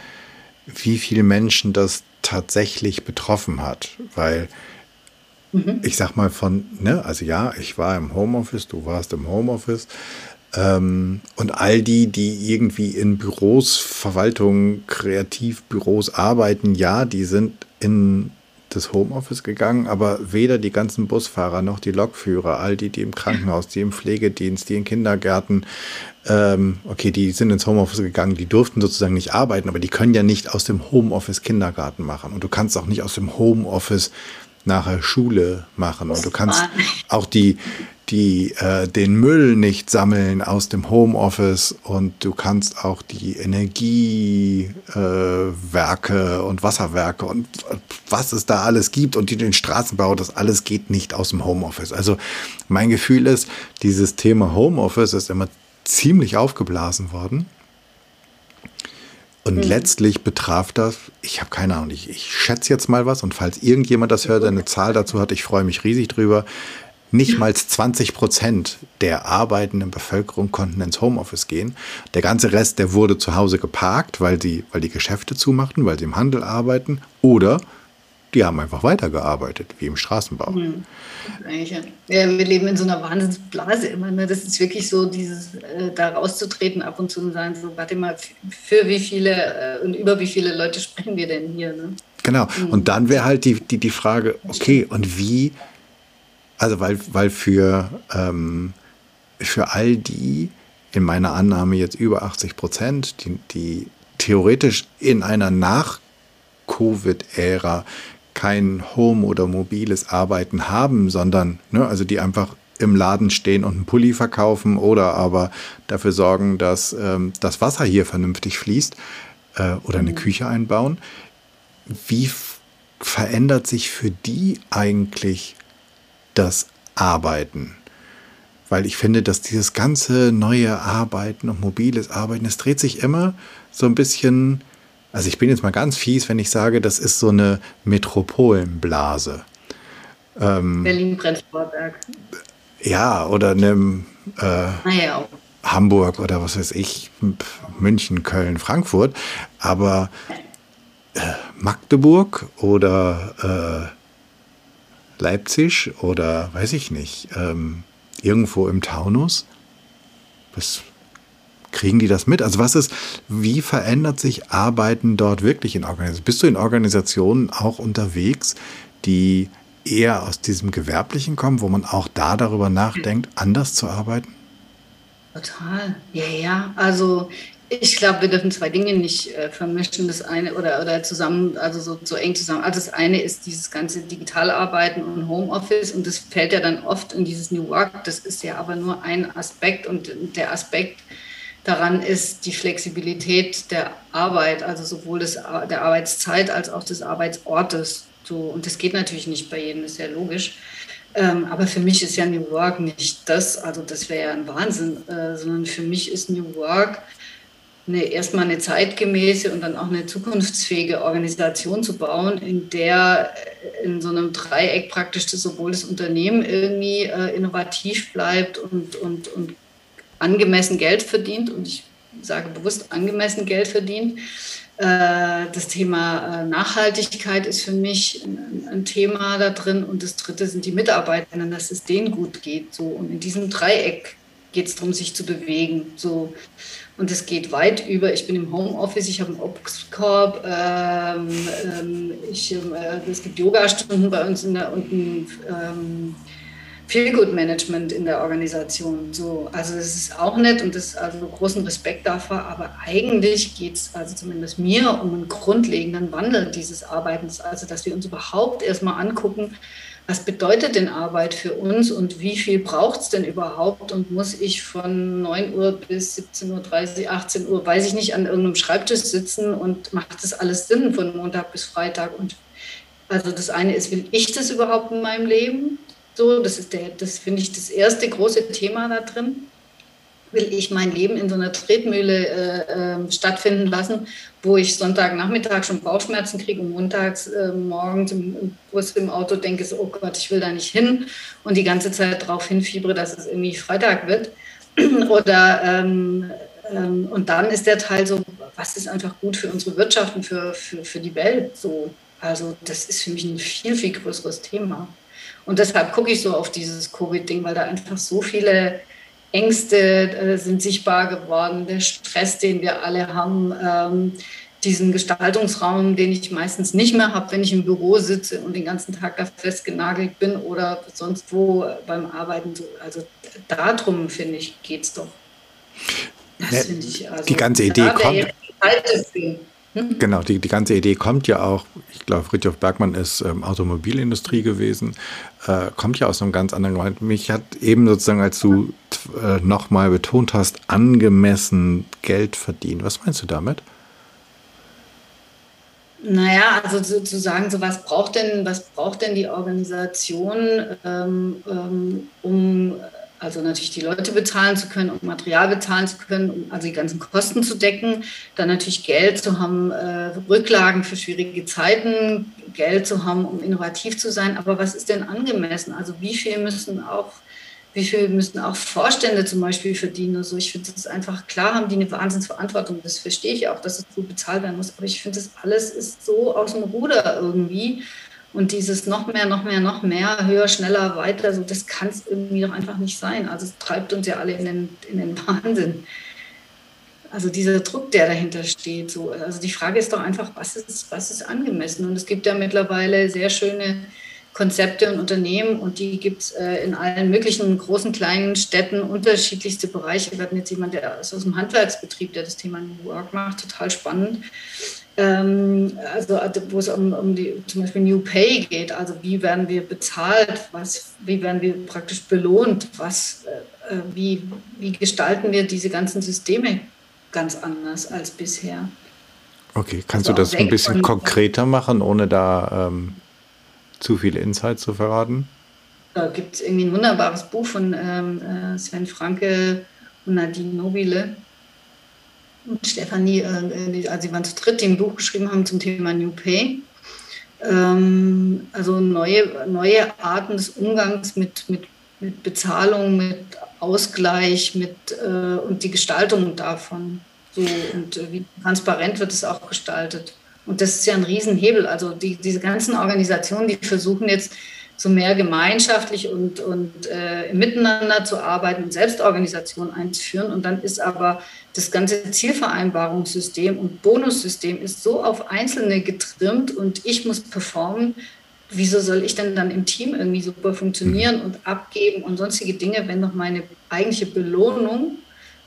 wie viele Menschen das tatsächlich betroffen hat, weil mhm. ich sag mal von, ne, also ja, ich war im Homeoffice, du warst im Homeoffice ähm, und all die, die irgendwie in Büros, Verwaltungen, Kreativbüros arbeiten, ja, die sind in das Homeoffice gegangen, aber weder die ganzen Busfahrer noch die Lokführer, all die, die im Krankenhaus, die im Pflegedienst, die in Kindergärten, ähm, okay, die sind ins Homeoffice gegangen, die durften sozusagen nicht arbeiten, aber die können ja nicht aus dem Homeoffice Kindergarten machen. Und du kannst auch nicht aus dem Homeoffice nachher Schule machen. Und du kannst auch die, die äh, den Müll nicht sammeln aus dem Homeoffice und du kannst auch die Energiewerke äh, und Wasserwerke und was es da alles gibt und die, den Straßenbau, das alles geht nicht aus dem Homeoffice. Also mein Gefühl ist, dieses Thema Homeoffice ist immer ziemlich aufgeblasen worden. Und mhm. letztlich betraf das, ich habe keine Ahnung, ich, ich schätze jetzt mal was und falls irgendjemand das hört, eine Zahl dazu hat, ich freue mich riesig drüber. Nicht mal 20 Prozent der arbeitenden Bevölkerung konnten ins Homeoffice gehen. Der ganze Rest, der wurde zu Hause geparkt, weil, die, weil die Geschäfte zumachten, weil sie im Handel arbeiten. Oder die haben einfach weitergearbeitet, wie im Straßenbau. Ja, wir leben in so einer Wahnsinnsblase immer. Ne? Das ist wirklich so, dieses äh, da rauszutreten ab und zu und sagen, so, warte mal, für wie viele äh, und über wie viele Leute sprechen wir denn hier? Ne? Genau. Mhm. Und dann wäre halt die, die, die Frage, okay, und wie also weil, weil für, ähm, für all die, in meiner Annahme jetzt über 80 Prozent, die, die theoretisch in einer Nach-Covid-Ära kein Home- oder mobiles Arbeiten haben, sondern ne, also die einfach im Laden stehen und einen Pulli verkaufen oder aber dafür sorgen, dass ähm, das Wasser hier vernünftig fließt äh, oder eine mhm. Küche einbauen. Wie verändert sich für die eigentlich das Arbeiten. Weil ich finde, dass dieses ganze neue Arbeiten und mobiles Arbeiten, es dreht sich immer so ein bisschen, also ich bin jetzt mal ganz fies, wenn ich sage, das ist so eine Metropolenblase. Ähm, Berlin-Prenzlauer Ja, oder einem äh, ah, Hamburg oder was weiß ich, München, Köln, Frankfurt. Aber äh, Magdeburg oder äh, Leipzig oder weiß ich nicht, ähm, irgendwo im Taunus? Was kriegen die das mit? Also was ist, wie verändert sich Arbeiten dort wirklich in Organisationen? Bist du in Organisationen auch unterwegs, die eher aus diesem Gewerblichen kommen, wo man auch da darüber nachdenkt, anders zu arbeiten? Total, ja, ja. Also ich glaube, wir dürfen zwei Dinge nicht äh, vermischen. Das eine oder, oder zusammen, also so, so eng zusammen. Also das eine ist dieses ganze Digitalarbeiten und Homeoffice und das fällt ja dann oft in dieses New Work. Das ist ja aber nur ein Aspekt und der Aspekt daran ist die Flexibilität der Arbeit, also sowohl des, der Arbeitszeit als auch des Arbeitsortes. So, und das geht natürlich nicht bei jedem, ist ja logisch. Ähm, aber für mich ist ja New Work nicht das, also das wäre ja ein Wahnsinn, äh, sondern für mich ist New Work eine, erstmal eine zeitgemäße und dann auch eine zukunftsfähige Organisation zu bauen, in der äh, in so einem Dreieck praktisch sowohl das Unternehmen irgendwie äh, innovativ bleibt und, und, und angemessen Geld verdient. Und ich sage bewusst angemessen Geld verdient. Äh, das Thema äh, Nachhaltigkeit ist für mich ein, ein, Thema da drin. Und das dritte sind die Mitarbeitenden, dass es denen gut geht. So. Und in diesem Dreieck geht es darum, sich zu bewegen. So. Und es geht weit über, ich bin im Homeoffice, ich habe einen Obstkorb, ähm, ähm, ich, äh, es gibt Yoga-Stunden bei uns in der, und ein ähm, Feel-Good-Management in der Organisation. So, also das ist auch nett und das also großen Respekt davor, aber eigentlich geht es, also zumindest mir, um einen grundlegenden Wandel dieses Arbeitens, also dass wir uns überhaupt erstmal angucken, was bedeutet denn Arbeit für uns und wie viel braucht es denn überhaupt und muss ich von 9 Uhr bis 17.30 Uhr, 18 Uhr, weiß ich nicht, an irgendeinem Schreibtisch sitzen und macht das alles Sinn von Montag bis Freitag? Und also das eine ist, will ich das überhaupt in meinem Leben? So, das ist der, das finde ich das erste große Thema da drin will ich mein Leben in so einer Tretmühle äh, äh, stattfinden lassen, wo ich Sonntagnachmittag schon Bauchschmerzen kriege und montags äh, morgens im, im, Bus im Auto denke, so, oh Gott, ich will da nicht hin und die ganze Zeit darauf hinfiebere, dass es irgendwie Freitag wird. Oder ähm, ähm, und dann ist der Teil so, was ist einfach gut für unsere Wirtschaft und für, für, für die Welt so. Also das ist für mich ein viel, viel größeres Thema. Und deshalb gucke ich so auf dieses Covid-Ding, weil da einfach so viele Ängste äh, sind sichtbar geworden, der Stress, den wir alle haben, ähm, diesen Gestaltungsraum, den ich meistens nicht mehr habe, wenn ich im Büro sitze und den ganzen Tag da festgenagelt bin oder sonst wo beim Arbeiten. Also darum, finde ich, geht es doch. Das finde ich. Also, die ganze Idee kommt. Genau, die, die ganze Idee kommt ja auch, ich glaube, Friedhof Bergmann ist ähm, Automobilindustrie gewesen, äh, kommt ja aus einem ganz anderen Grund. Mich hat eben sozusagen, als du äh, nochmal betont hast, angemessen Geld verdient. Was meinst du damit? Naja, also sozusagen, so was braucht denn, was braucht denn die Organisation, ähm, ähm, um also natürlich die Leute bezahlen zu können, um Material bezahlen zu können, um also die ganzen Kosten zu decken, dann natürlich Geld zu haben, äh, Rücklagen für schwierige Zeiten, Geld zu haben, um innovativ zu sein. Aber was ist denn angemessen? Also wie viel müssen auch wie viel müssen auch Vorstände zum Beispiel verdienen? Also ich finde das einfach klar, haben die eine Wahnsinnsverantwortung. Das verstehe ich auch, dass es so bezahlt werden muss. Aber ich finde, das alles ist so aus dem Ruder irgendwie. Und dieses noch mehr, noch mehr, noch mehr, höher, schneller, weiter, so das kann es irgendwie doch einfach nicht sein. Also es treibt uns ja alle in den, in den Wahnsinn. Also dieser Druck, der dahinter steht. So. Also die Frage ist doch einfach, was ist, was ist angemessen? Und es gibt ja mittlerweile sehr schöne Konzepte und Unternehmen und die gibt es äh, in allen möglichen großen, kleinen Städten, unterschiedlichste Bereiche. Wir hatten jetzt jemand, der ist aus dem Handwerksbetrieb, der das Thema New Work macht, total spannend. Ähm, also, also wo es um, um die, zum Beispiel New Pay geht, also wie werden wir bezahlt, was, wie werden wir praktisch belohnt, was, äh, äh wie, wie gestalten wir diese ganzen Systeme ganz anders als bisher. Okay, kannst also du das ein bisschen konkreter machen, ohne da ähm, zu viele Insights zu verraten? Da gibt es irgendwie ein wunderbares Buch von ähm, äh, Sven Franke und Nadine Nobile und Stefanie, also sie waren zu dritt, die ein Buch geschrieben haben zum Thema New Pay. Ähm, also neue, neue Arten des Umgangs mit, mit, mit Bezahlung, mit Ausgleich mit, äh, und die Gestaltung davon. So, und wie transparent wird es auch gestaltet. Und das ist ja ein Riesenhebel. Also die, diese ganzen Organisationen, die versuchen jetzt so mehr gemeinschaftlich und, und äh, miteinander zu arbeiten und Selbstorganisation einzuführen. Und dann ist aber das ganze Zielvereinbarungssystem und Bonussystem ist so auf Einzelne getrimmt und ich muss performen. Wieso soll ich denn dann im Team irgendwie super funktionieren und abgeben und sonstige Dinge, wenn noch meine eigentliche Belohnung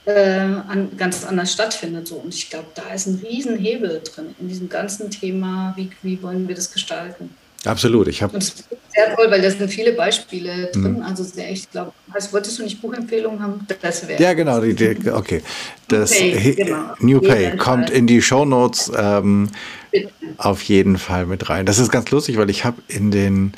äh, an, ganz anders stattfindet. So. Und ich glaube, da ist ein Riesenhebel drin in diesem ganzen Thema, wie, wie wollen wir das gestalten. Absolut. Ich habe sehr toll, weil da sind viele Beispiele drin. Mhm. Also sehr, ich glaube, also wolltest du nicht Buchempfehlungen haben? Das wäre. Ja, genau. Die, die, okay. Das Pay, genau. New Pay kommt in die Show Notes ähm, auf jeden Fall mit rein. Das ist ganz lustig, weil ich habe in den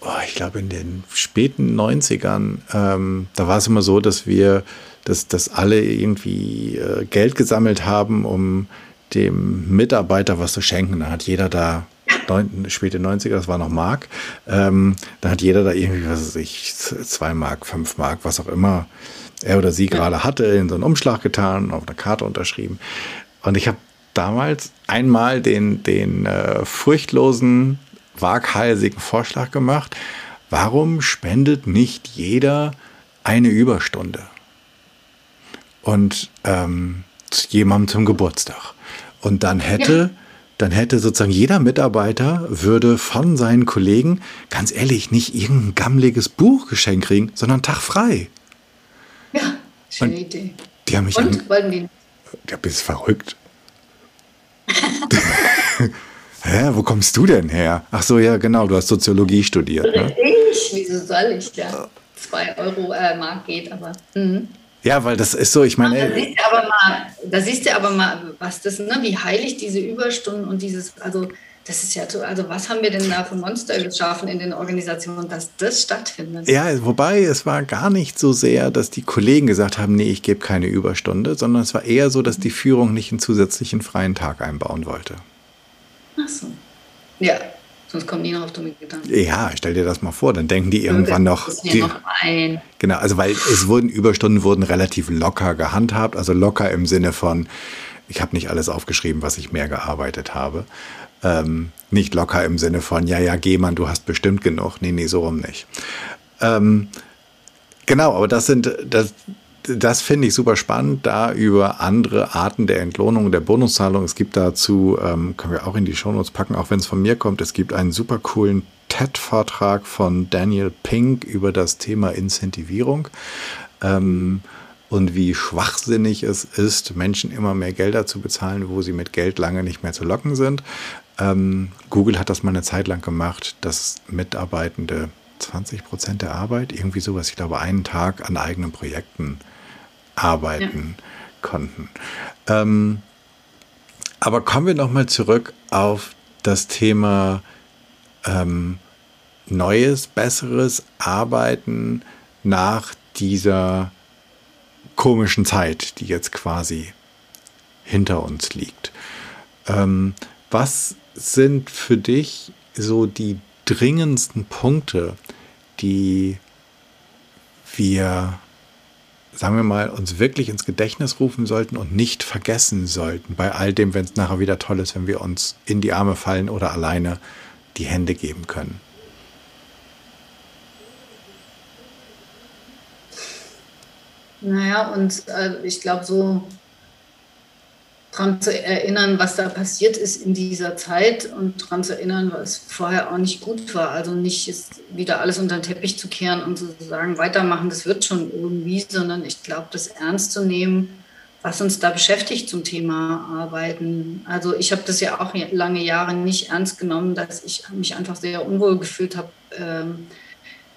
oh, ich glaube in den späten 90ern, ähm, da war es immer so, dass wir dass, dass alle irgendwie äh, Geld gesammelt haben, um dem Mitarbeiter was zu schenken. Da hat jeder da, neun, späte 90er, das war noch Mark, ähm, da hat jeder da irgendwie, was weiß ich, zwei Mark, fünf Mark, was auch immer er oder sie gerade hatte, in so einen Umschlag getan, auf einer Karte unterschrieben. Und ich habe damals einmal den, den äh, furchtlosen, waghalsigen Vorschlag gemacht, warum spendet nicht jeder eine Überstunde? und ähm, jemandem zum Geburtstag. Und dann hätte, ja. Dann hätte sozusagen jeder Mitarbeiter würde von seinen Kollegen, ganz ehrlich, nicht irgendein gammeliges Buch geschenkt kriegen, sondern Tag frei. Ja, schöne und Idee. Die haben mich und, an, wollten die? Ja, bist verrückt. Hä, wo kommst du denn her? Ach so, ja, genau, du hast Soziologie studiert. Ne? Ich, wieso soll ich? Ja, zwei Euro äh, Mark geht, aber. Mhm. Ja, weil das ist so, ich meine. Da siehst du aber mal, da siehst du aber mal was das, ne, wie heilig diese Überstunden und dieses, also das ist ja, also was haben wir denn da für Monster geschaffen in den Organisationen, dass das stattfindet? Ja, wobei es war gar nicht so sehr, dass die Kollegen gesagt haben, nee, ich gebe keine Überstunde, sondern es war eher so, dass die Führung nicht einen zusätzlichen freien Tag einbauen wollte. Ach so. Ja, Sonst kommen die noch auf dumme Gedanken. Ja, stell dir das mal vor, dann denken die irgendwann noch. Die, noch ein. Genau, also weil es wurden Überstunden wurden relativ locker gehandhabt, also locker im Sinne von, ich habe nicht alles aufgeschrieben, was ich mehr gearbeitet habe. Ähm, nicht locker im Sinne von, ja, ja, geh man, du hast bestimmt genug. Nee, nee, so rum nicht. Ähm, genau, aber das sind, das, das finde ich super spannend, da über andere Arten der Entlohnung, der Bonuszahlung. Es gibt dazu, ähm, können wir auch in die Shownotes packen, auch wenn es von mir kommt, es gibt einen super coolen TED-Vortrag von Daniel Pink über das Thema Incentivierung. Ähm, und wie schwachsinnig es ist, Menschen immer mehr Gelder zu bezahlen, wo sie mit Geld lange nicht mehr zu locken sind. Ähm, Google hat das mal eine Zeit lang gemacht, dass Mitarbeitende 20 Prozent der Arbeit, irgendwie sowas, ich glaube, einen Tag an eigenen Projekten arbeiten ja. konnten. Ähm, aber kommen wir nochmal zurück auf das Thema ähm, neues, besseres Arbeiten nach dieser komischen Zeit, die jetzt quasi hinter uns liegt. Ähm, was sind für dich so die dringendsten Punkte, die wir, sagen wir mal, uns wirklich ins Gedächtnis rufen sollten und nicht vergessen sollten, bei all dem, wenn es nachher wieder toll ist, wenn wir uns in die Arme fallen oder alleine die Hände geben können? Naja, und äh, ich glaube, so daran zu erinnern, was da passiert ist in dieser Zeit und daran zu erinnern, was vorher auch nicht gut war. Also nicht wieder alles unter den Teppich zu kehren und zu sagen, weitermachen, das wird schon irgendwie, sondern ich glaube, das ernst zu nehmen, was uns da beschäftigt zum Thema Arbeiten. Also ich habe das ja auch lange Jahre nicht ernst genommen, dass ich mich einfach sehr unwohl gefühlt habe. Ähm,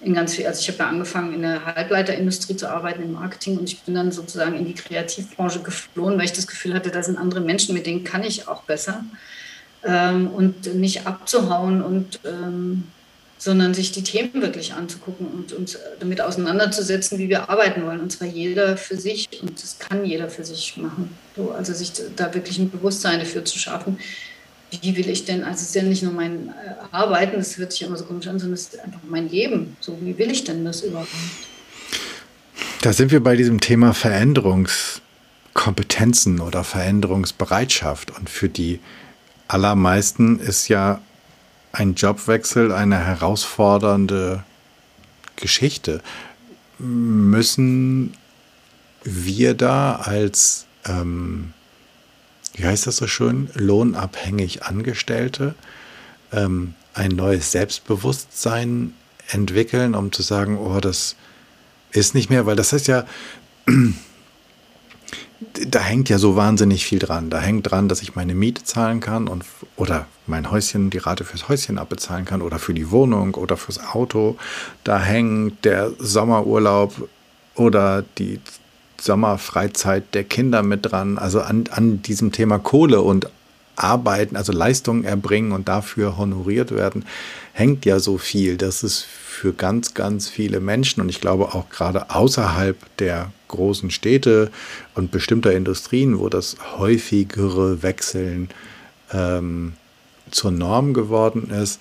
in ganz viel, also ich habe ja angefangen in der Halbleiterindustrie zu arbeiten, im Marketing und ich bin dann sozusagen in die Kreativbranche geflohen, weil ich das Gefühl hatte, da sind andere Menschen, mit denen kann ich auch besser. Ähm, und nicht abzuhauen und ähm, sondern sich die Themen wirklich anzugucken und uns damit auseinanderzusetzen, wie wir arbeiten wollen. Und zwar jeder für sich und das kann jeder für sich machen. So, also sich da wirklich ein Bewusstsein dafür zu schaffen, wie will ich denn, also es ist ja nicht nur mein äh, Arbeiten, das hört sich immer so komisch an, sondern es ist einfach mein Leben. So, wie will ich denn das überhaupt? Da sind wir bei diesem Thema Veränderungskompetenzen oder Veränderungsbereitschaft. Und für die allermeisten ist ja ein Jobwechsel eine herausfordernde Geschichte. Müssen wir da als ähm, wie heißt das so schön, lohnabhängig Angestellte ähm, ein neues Selbstbewusstsein entwickeln, um zu sagen, oh, das ist nicht mehr, weil das ist ja, da hängt ja so wahnsinnig viel dran. Da hängt dran, dass ich meine Miete zahlen kann und oder mein Häuschen, die Rate fürs Häuschen abbezahlen kann oder für die Wohnung oder fürs Auto. Da hängt der Sommerurlaub oder die Sommerfreizeit der Kinder mit dran, also an, an diesem Thema Kohle und Arbeiten, also Leistungen erbringen und dafür honoriert werden, hängt ja so viel. Das ist für ganz, ganz viele Menschen und ich glaube auch gerade außerhalb der großen Städte und bestimmter Industrien, wo das häufigere Wechseln ähm, zur Norm geworden ist,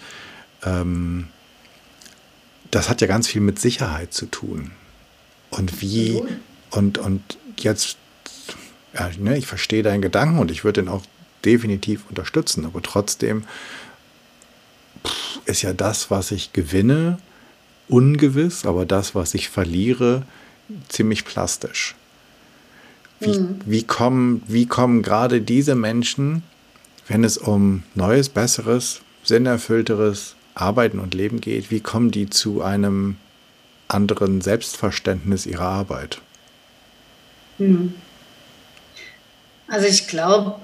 ähm, das hat ja ganz viel mit Sicherheit zu tun. Und wie, und, und jetzt, ja, ne, ich verstehe deinen Gedanken und ich würde den auch definitiv unterstützen, aber trotzdem ist ja das, was ich gewinne, ungewiss, aber das, was ich verliere, ziemlich plastisch. Wie, mhm. wie, kommen, wie kommen gerade diese Menschen, wenn es um neues, besseres, sinnerfüllteres Arbeiten und Leben geht, wie kommen die zu einem anderen Selbstverständnis ihrer Arbeit? Hm. Also ich glaube,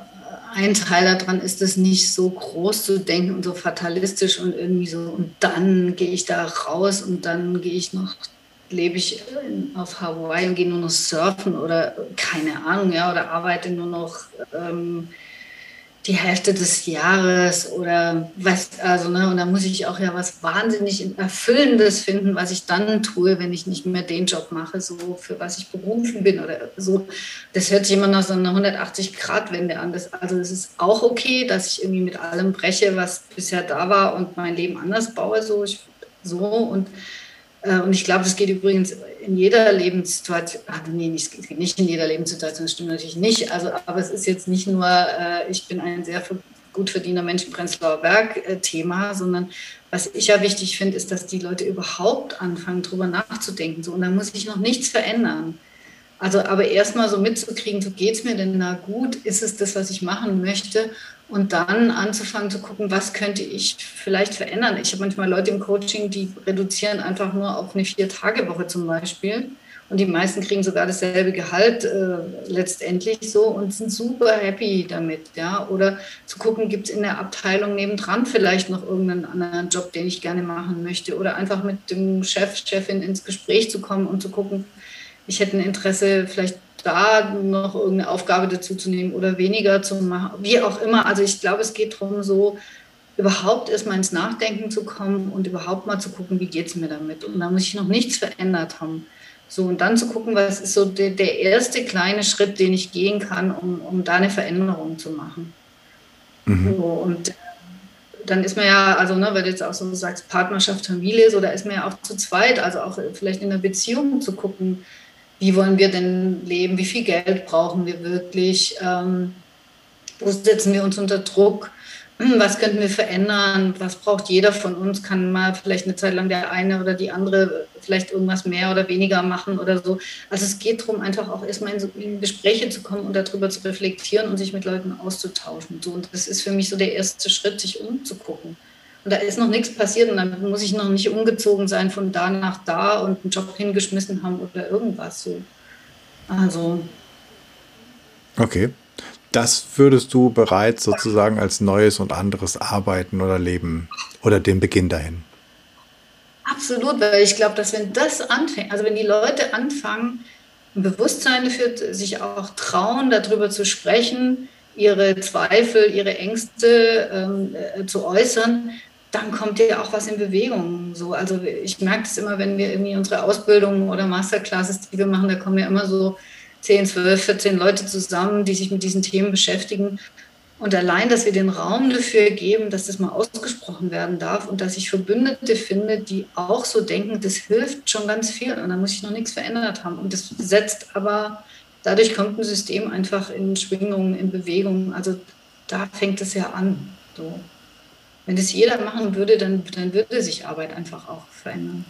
ein Teil daran ist es nicht so groß zu denken und so fatalistisch und irgendwie so, und dann gehe ich da raus und dann gehe ich noch, lebe ich auf Hawaii und gehe nur noch surfen oder keine Ahnung, ja, oder arbeite nur noch ähm, die Hälfte des Jahres oder was, also, ne, und da muss ich auch ja was wahnsinnig Erfüllendes finden, was ich dann tue, wenn ich nicht mehr den Job mache, so für was ich berufen bin oder so. Das hört sich immer nach so einer 180-Grad-Wende an. Das, also, es ist auch okay, dass ich irgendwie mit allem breche, was bisher da war und mein Leben anders baue, so, ich, so und äh, und ich glaube, das geht übrigens in jeder Lebenssituation, ach nee, nicht, in jeder Lebenssituation, das stimmt natürlich nicht. Also, aber es ist jetzt nicht nur, äh, ich bin ein sehr gut verdienter Mensch Prenzlauer Berg-Thema, sondern was ich ja wichtig finde, ist, dass die Leute überhaupt anfangen, darüber nachzudenken. So, und da muss ich noch nichts verändern. Also, aber erstmal so mitzukriegen, so geht es mir denn da gut? Ist es das, was ich machen möchte? Und dann anzufangen zu gucken, was könnte ich vielleicht verändern. Ich habe manchmal Leute im Coaching, die reduzieren einfach nur auf eine Vier-Tage-Woche zum Beispiel und die meisten kriegen sogar dasselbe Gehalt äh, letztendlich so und sind super happy damit. Ja? Oder zu gucken, gibt es in der Abteilung nebendran vielleicht noch irgendeinen anderen Job, den ich gerne machen möchte. Oder einfach mit dem Chef, Chefin ins Gespräch zu kommen und zu gucken, ich hätte ein Interesse, vielleicht da noch irgendeine Aufgabe dazu zu nehmen oder weniger zu machen, wie auch immer. Also ich glaube, es geht darum, so überhaupt erstmal ins Nachdenken zu kommen und überhaupt mal zu gucken, wie geht es mir damit. Und da muss ich noch nichts verändert haben. So, und dann zu gucken, was ist so der, der erste kleine Schritt, den ich gehen kann, um, um da eine Veränderung zu machen. Mhm. So, und äh, dann ist man ja, also ne, weil du jetzt auch so sagst, Partnerschaft, Familie, so da ist man ja auch zu zweit, also auch vielleicht in der Beziehung zu gucken, wie wollen wir denn leben, wie viel Geld brauchen wir wirklich, ähm, wo setzen wir uns unter Druck, hm, was könnten wir verändern, was braucht jeder von uns, kann mal vielleicht eine Zeit lang der eine oder die andere vielleicht irgendwas mehr oder weniger machen oder so. Also es geht darum, einfach auch erstmal in, so, in Gespräche zu kommen und darüber zu reflektieren und sich mit Leuten auszutauschen. So, und das ist für mich so der erste Schritt, sich umzugucken. Und da ist noch nichts passiert und dann muss ich noch nicht umgezogen sein von da nach da und einen Job hingeschmissen haben oder irgendwas so. Also. Okay. Das würdest du bereits sozusagen als neues und anderes Arbeiten oder Leben oder den Beginn dahin? Absolut, weil ich glaube, dass wenn das anfängt, also wenn die Leute anfangen, ein Bewusstsein dafür, sich auch trauen, darüber zu sprechen, ihre Zweifel, ihre Ängste ähm, äh, zu äußern, dann kommt ja auch was in Bewegung. So, also ich merke das immer, wenn wir irgendwie unsere Ausbildungen oder Masterclasses, die wir machen, da kommen ja immer so 10, 12, 14 Leute zusammen, die sich mit diesen Themen beschäftigen. Und allein, dass wir den Raum dafür geben, dass das mal ausgesprochen werden darf und dass ich Verbündete finde, die auch so denken, das hilft schon ganz viel. Und da muss ich noch nichts verändert haben. Und das setzt aber, dadurch kommt ein System einfach in Schwingungen, in Bewegungen. Also da fängt es ja an. So. Wenn das jeder machen würde, dann, dann würde sich Arbeit einfach auch verändern.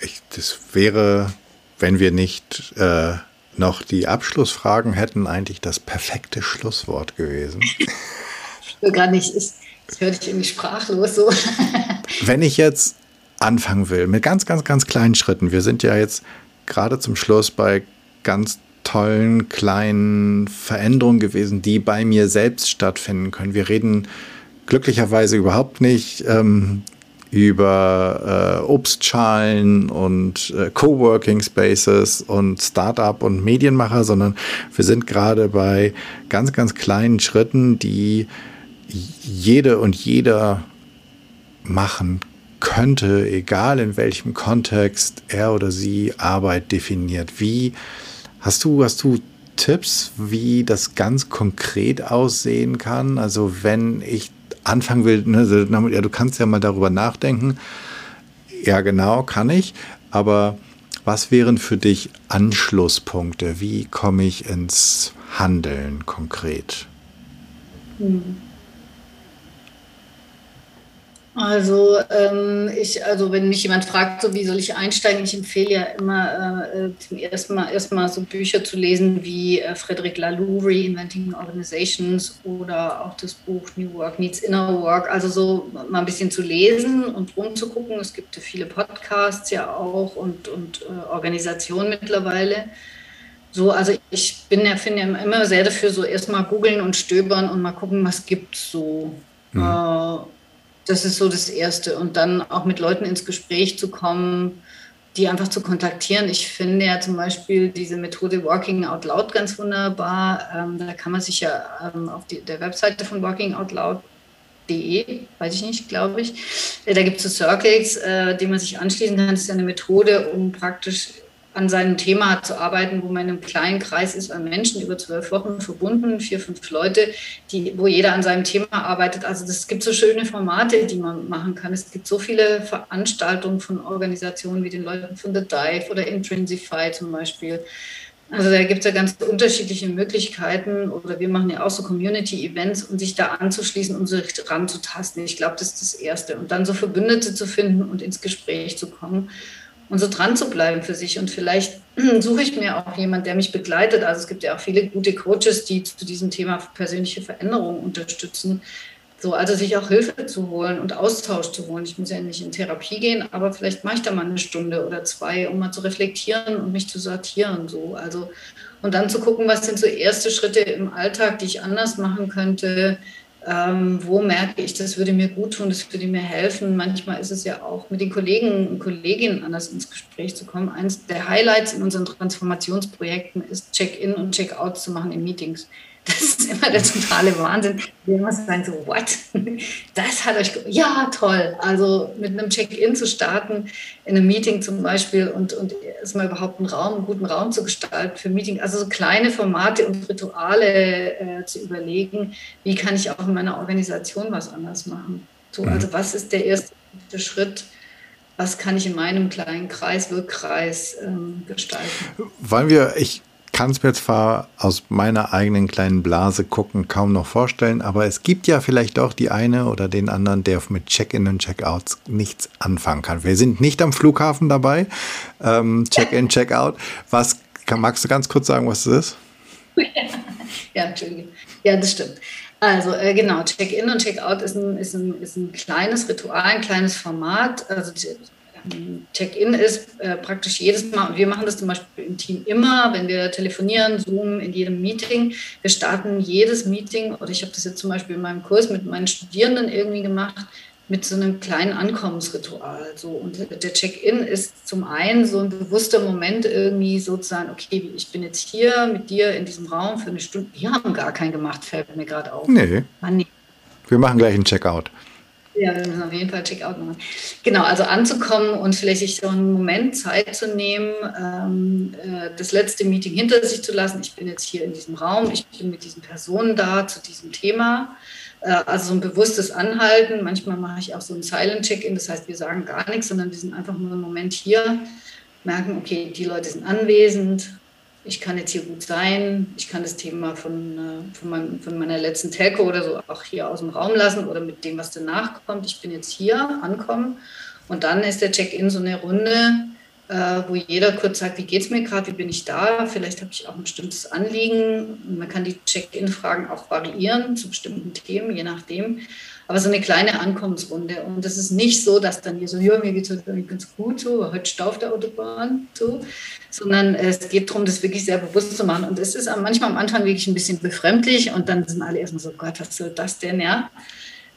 Ich, das wäre, wenn wir nicht äh, noch die Abschlussfragen hätten, eigentlich das perfekte Schlusswort gewesen. Ich will gar nicht, das höre ich irgendwie sprachlos so. wenn ich jetzt anfangen will, mit ganz, ganz, ganz kleinen Schritten, wir sind ja jetzt gerade zum Schluss bei ganz tollen kleinen Veränderungen gewesen, die bei mir selbst stattfinden können. Wir reden glücklicherweise überhaupt nicht ähm, über äh, Obstschalen und äh, Coworking Spaces und Startup und Medienmacher, sondern wir sind gerade bei ganz, ganz kleinen Schritten, die jede und jeder machen könnte, egal in welchem Kontext er oder sie Arbeit definiert. Wie Hast du, hast du Tipps, wie das ganz konkret aussehen kann? Also wenn ich anfangen will, ne, ja, du kannst ja mal darüber nachdenken. Ja, genau, kann ich. Aber was wären für dich Anschlusspunkte? Wie komme ich ins Handeln konkret? Hm. Also ähm, ich, also wenn mich jemand fragt, so wie soll ich einsteigen, ich empfehle ja immer äh, zum ersten Mal erstmal so Bücher zu lesen wie äh, Frederic Laloux, Reinventing Organizations oder auch das Buch New Work Needs Inner Work. Also so mal ein bisschen zu lesen und rumzugucken. Es gibt ja viele Podcasts ja auch und, und äh, Organisationen mittlerweile. So, also ich bin ja, finde ja immer sehr dafür, so erstmal googeln und stöbern und mal gucken, was gibt es so. Mhm. Das ist so das Erste. Und dann auch mit Leuten ins Gespräch zu kommen, die einfach zu kontaktieren. Ich finde ja zum Beispiel diese Methode Walking Out Loud ganz wunderbar. Ähm, da kann man sich ja ähm, auf der Webseite von Walking Out Loud.de, weiß ich nicht, glaube ich. Äh, da gibt es so Circles, äh, die man sich anschließen kann. Das ist ja eine Methode, um praktisch an seinem Thema zu arbeiten, wo man in einem kleinen Kreis ist an Menschen über zwölf Wochen verbunden, vier, fünf Leute, die, wo jeder an seinem Thema arbeitet. Also es gibt so schöne Formate, die man machen kann. Es gibt so viele Veranstaltungen von Organisationen wie den Leuten von The Dive oder Intrinsify zum Beispiel. Also da gibt es ja ganz unterschiedliche Möglichkeiten oder wir machen ja auch so Community-Events, um sich da anzuschließen und so ranzutasten. Ich glaube, das ist das Erste. Und dann so Verbündete zu finden und ins Gespräch zu kommen und so dran zu bleiben für sich. Und vielleicht suche ich mir auch jemanden, der mich begleitet. Also es gibt ja auch viele gute Coaches, die zu diesem Thema persönliche Veränderung unterstützen. So, also sich auch Hilfe zu holen und Austausch zu holen. Ich muss ja nicht in Therapie gehen, aber vielleicht mache ich da mal eine Stunde oder zwei, um mal zu reflektieren und mich zu sortieren. So, also und dann zu gucken, was sind so erste Schritte im Alltag, die ich anders machen könnte. Ähm, wo merke ich, das würde mir gut tun, das würde mir helfen. Manchmal ist es ja auch mit den Kollegen und Kolleginnen anders ins Gespräch zu kommen. Eines der Highlights in unseren Transformationsprojekten ist Check-in und Check-out zu machen in Meetings. Das ist immer der totale Wahnsinn. Wir immer sagen so, what? Das hat euch, ja, toll. Also mit einem Check-in zu starten, in einem Meeting zum Beispiel und, und erstmal überhaupt einen Raum, einen guten Raum zu gestalten für Meeting. Also so kleine Formate und Rituale äh, zu überlegen, wie kann ich auch in meiner Organisation was anders machen. So, mhm. also was ist der erste Schritt? Was kann ich in meinem kleinen Kreis, Wirkkreis ähm, gestalten? Wollen wir, ich kann es mir zwar aus meiner eigenen kleinen Blase gucken kaum noch vorstellen, aber es gibt ja vielleicht doch die eine oder den anderen, der mit Check-in und Check-outs nichts anfangen kann. Wir sind nicht am Flughafen dabei. Ähm, Check-in, Check-out. Was kann, magst du ganz kurz sagen, was das ist? Ja. Ja, das stimmt. Also äh, genau, Check-in und Check-out ist ein, ist, ein, ist ein kleines Ritual, ein kleines Format. Also Check-in ist äh, praktisch jedes Mal, und wir machen das zum Beispiel im Team immer, wenn wir telefonieren, Zoom, in jedem Meeting. Wir starten jedes Meeting, oder ich habe das jetzt zum Beispiel in meinem Kurs mit meinen Studierenden irgendwie gemacht, mit so einem kleinen Ankommensritual. So. Und der Check-in ist zum einen so ein bewusster Moment, irgendwie sozusagen, okay, ich bin jetzt hier mit dir in diesem Raum für eine Stunde. Wir haben gar keinen gemacht, fällt mir gerade auf. Nee. Mann, nee. Wir machen gleich einen Check-out. Ja, wir müssen auf jeden Fall Checkout machen. Genau, also anzukommen und vielleicht sich so einen Moment Zeit zu nehmen, ähm, äh, das letzte Meeting hinter sich zu lassen. Ich bin jetzt hier in diesem Raum, ich bin mit diesen Personen da zu diesem Thema. Äh, also so ein bewusstes Anhalten. Manchmal mache ich auch so ein Silent Check-in, das heißt, wir sagen gar nichts, sondern wir sind einfach nur einen Moment hier, merken, okay, die Leute sind anwesend, ich kann jetzt hier gut sein, ich kann das Thema von, äh, von, meinem, von, meiner letzten Telco oder so auch hier aus dem Raum lassen oder mit dem, was danach kommt. Ich bin jetzt hier, ankommen. Und dann ist der Check-in so eine Runde, äh, wo jeder kurz sagt, wie geht es mir gerade, wie bin ich da, vielleicht habe ich auch ein bestimmtes Anliegen. Man kann die Check-in-Fragen auch variieren zu bestimmten Themen, je nachdem aber so eine kleine Ankommensrunde. Und das ist nicht so, dass dann hier so, ja, mir geht es heute ganz gut so, heute Stau auf der Autobahn, so, sondern es geht darum, das wirklich sehr bewusst zu machen. Und es ist manchmal am Anfang wirklich ein bisschen befremdlich und dann sind alle erstmal so, Gott, was soll das denn, ja?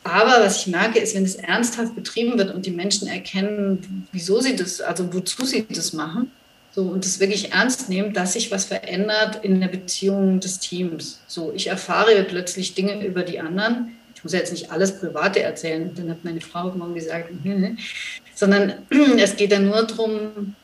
Aber was ich merke, ist, wenn es ernsthaft betrieben wird und die Menschen erkennen, wieso sie das, also wozu sie das machen, so, und es wirklich ernst nehmen, dass sich was verändert in der Beziehung des Teams. So, ich erfahre plötzlich Dinge über die anderen, ich muss jetzt nicht alles Private erzählen, dann hat meine Frau morgen gesagt, hm, sondern es geht ja nur darum,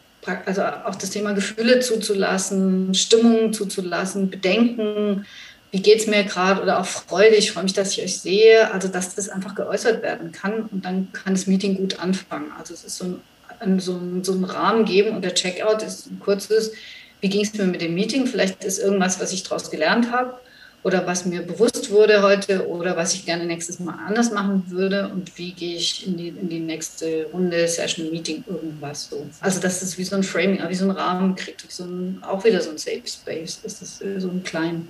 also auch das Thema Gefühle zuzulassen, Stimmungen zuzulassen, Bedenken, wie geht es mir gerade oder auch Freude, ich freue mich, dass ich euch sehe, also dass das einfach geäußert werden kann. Und dann kann das Meeting gut anfangen. Also es ist so ein, so ein, so ein Rahmen geben. Und der Checkout ist ein kurzes, wie ging es mir mit dem Meeting, vielleicht ist irgendwas, was ich daraus gelernt habe oder was mir bewusst wurde heute oder was ich gerne nächstes Mal anders machen würde und wie gehe ich in die, in die nächste Runde, Session, Meeting, irgendwas so. Also dass es wie so ein Framing, wie so ein Rahmen kriegt, so ein, auch wieder so ein Safe Space, das ist so ein klein.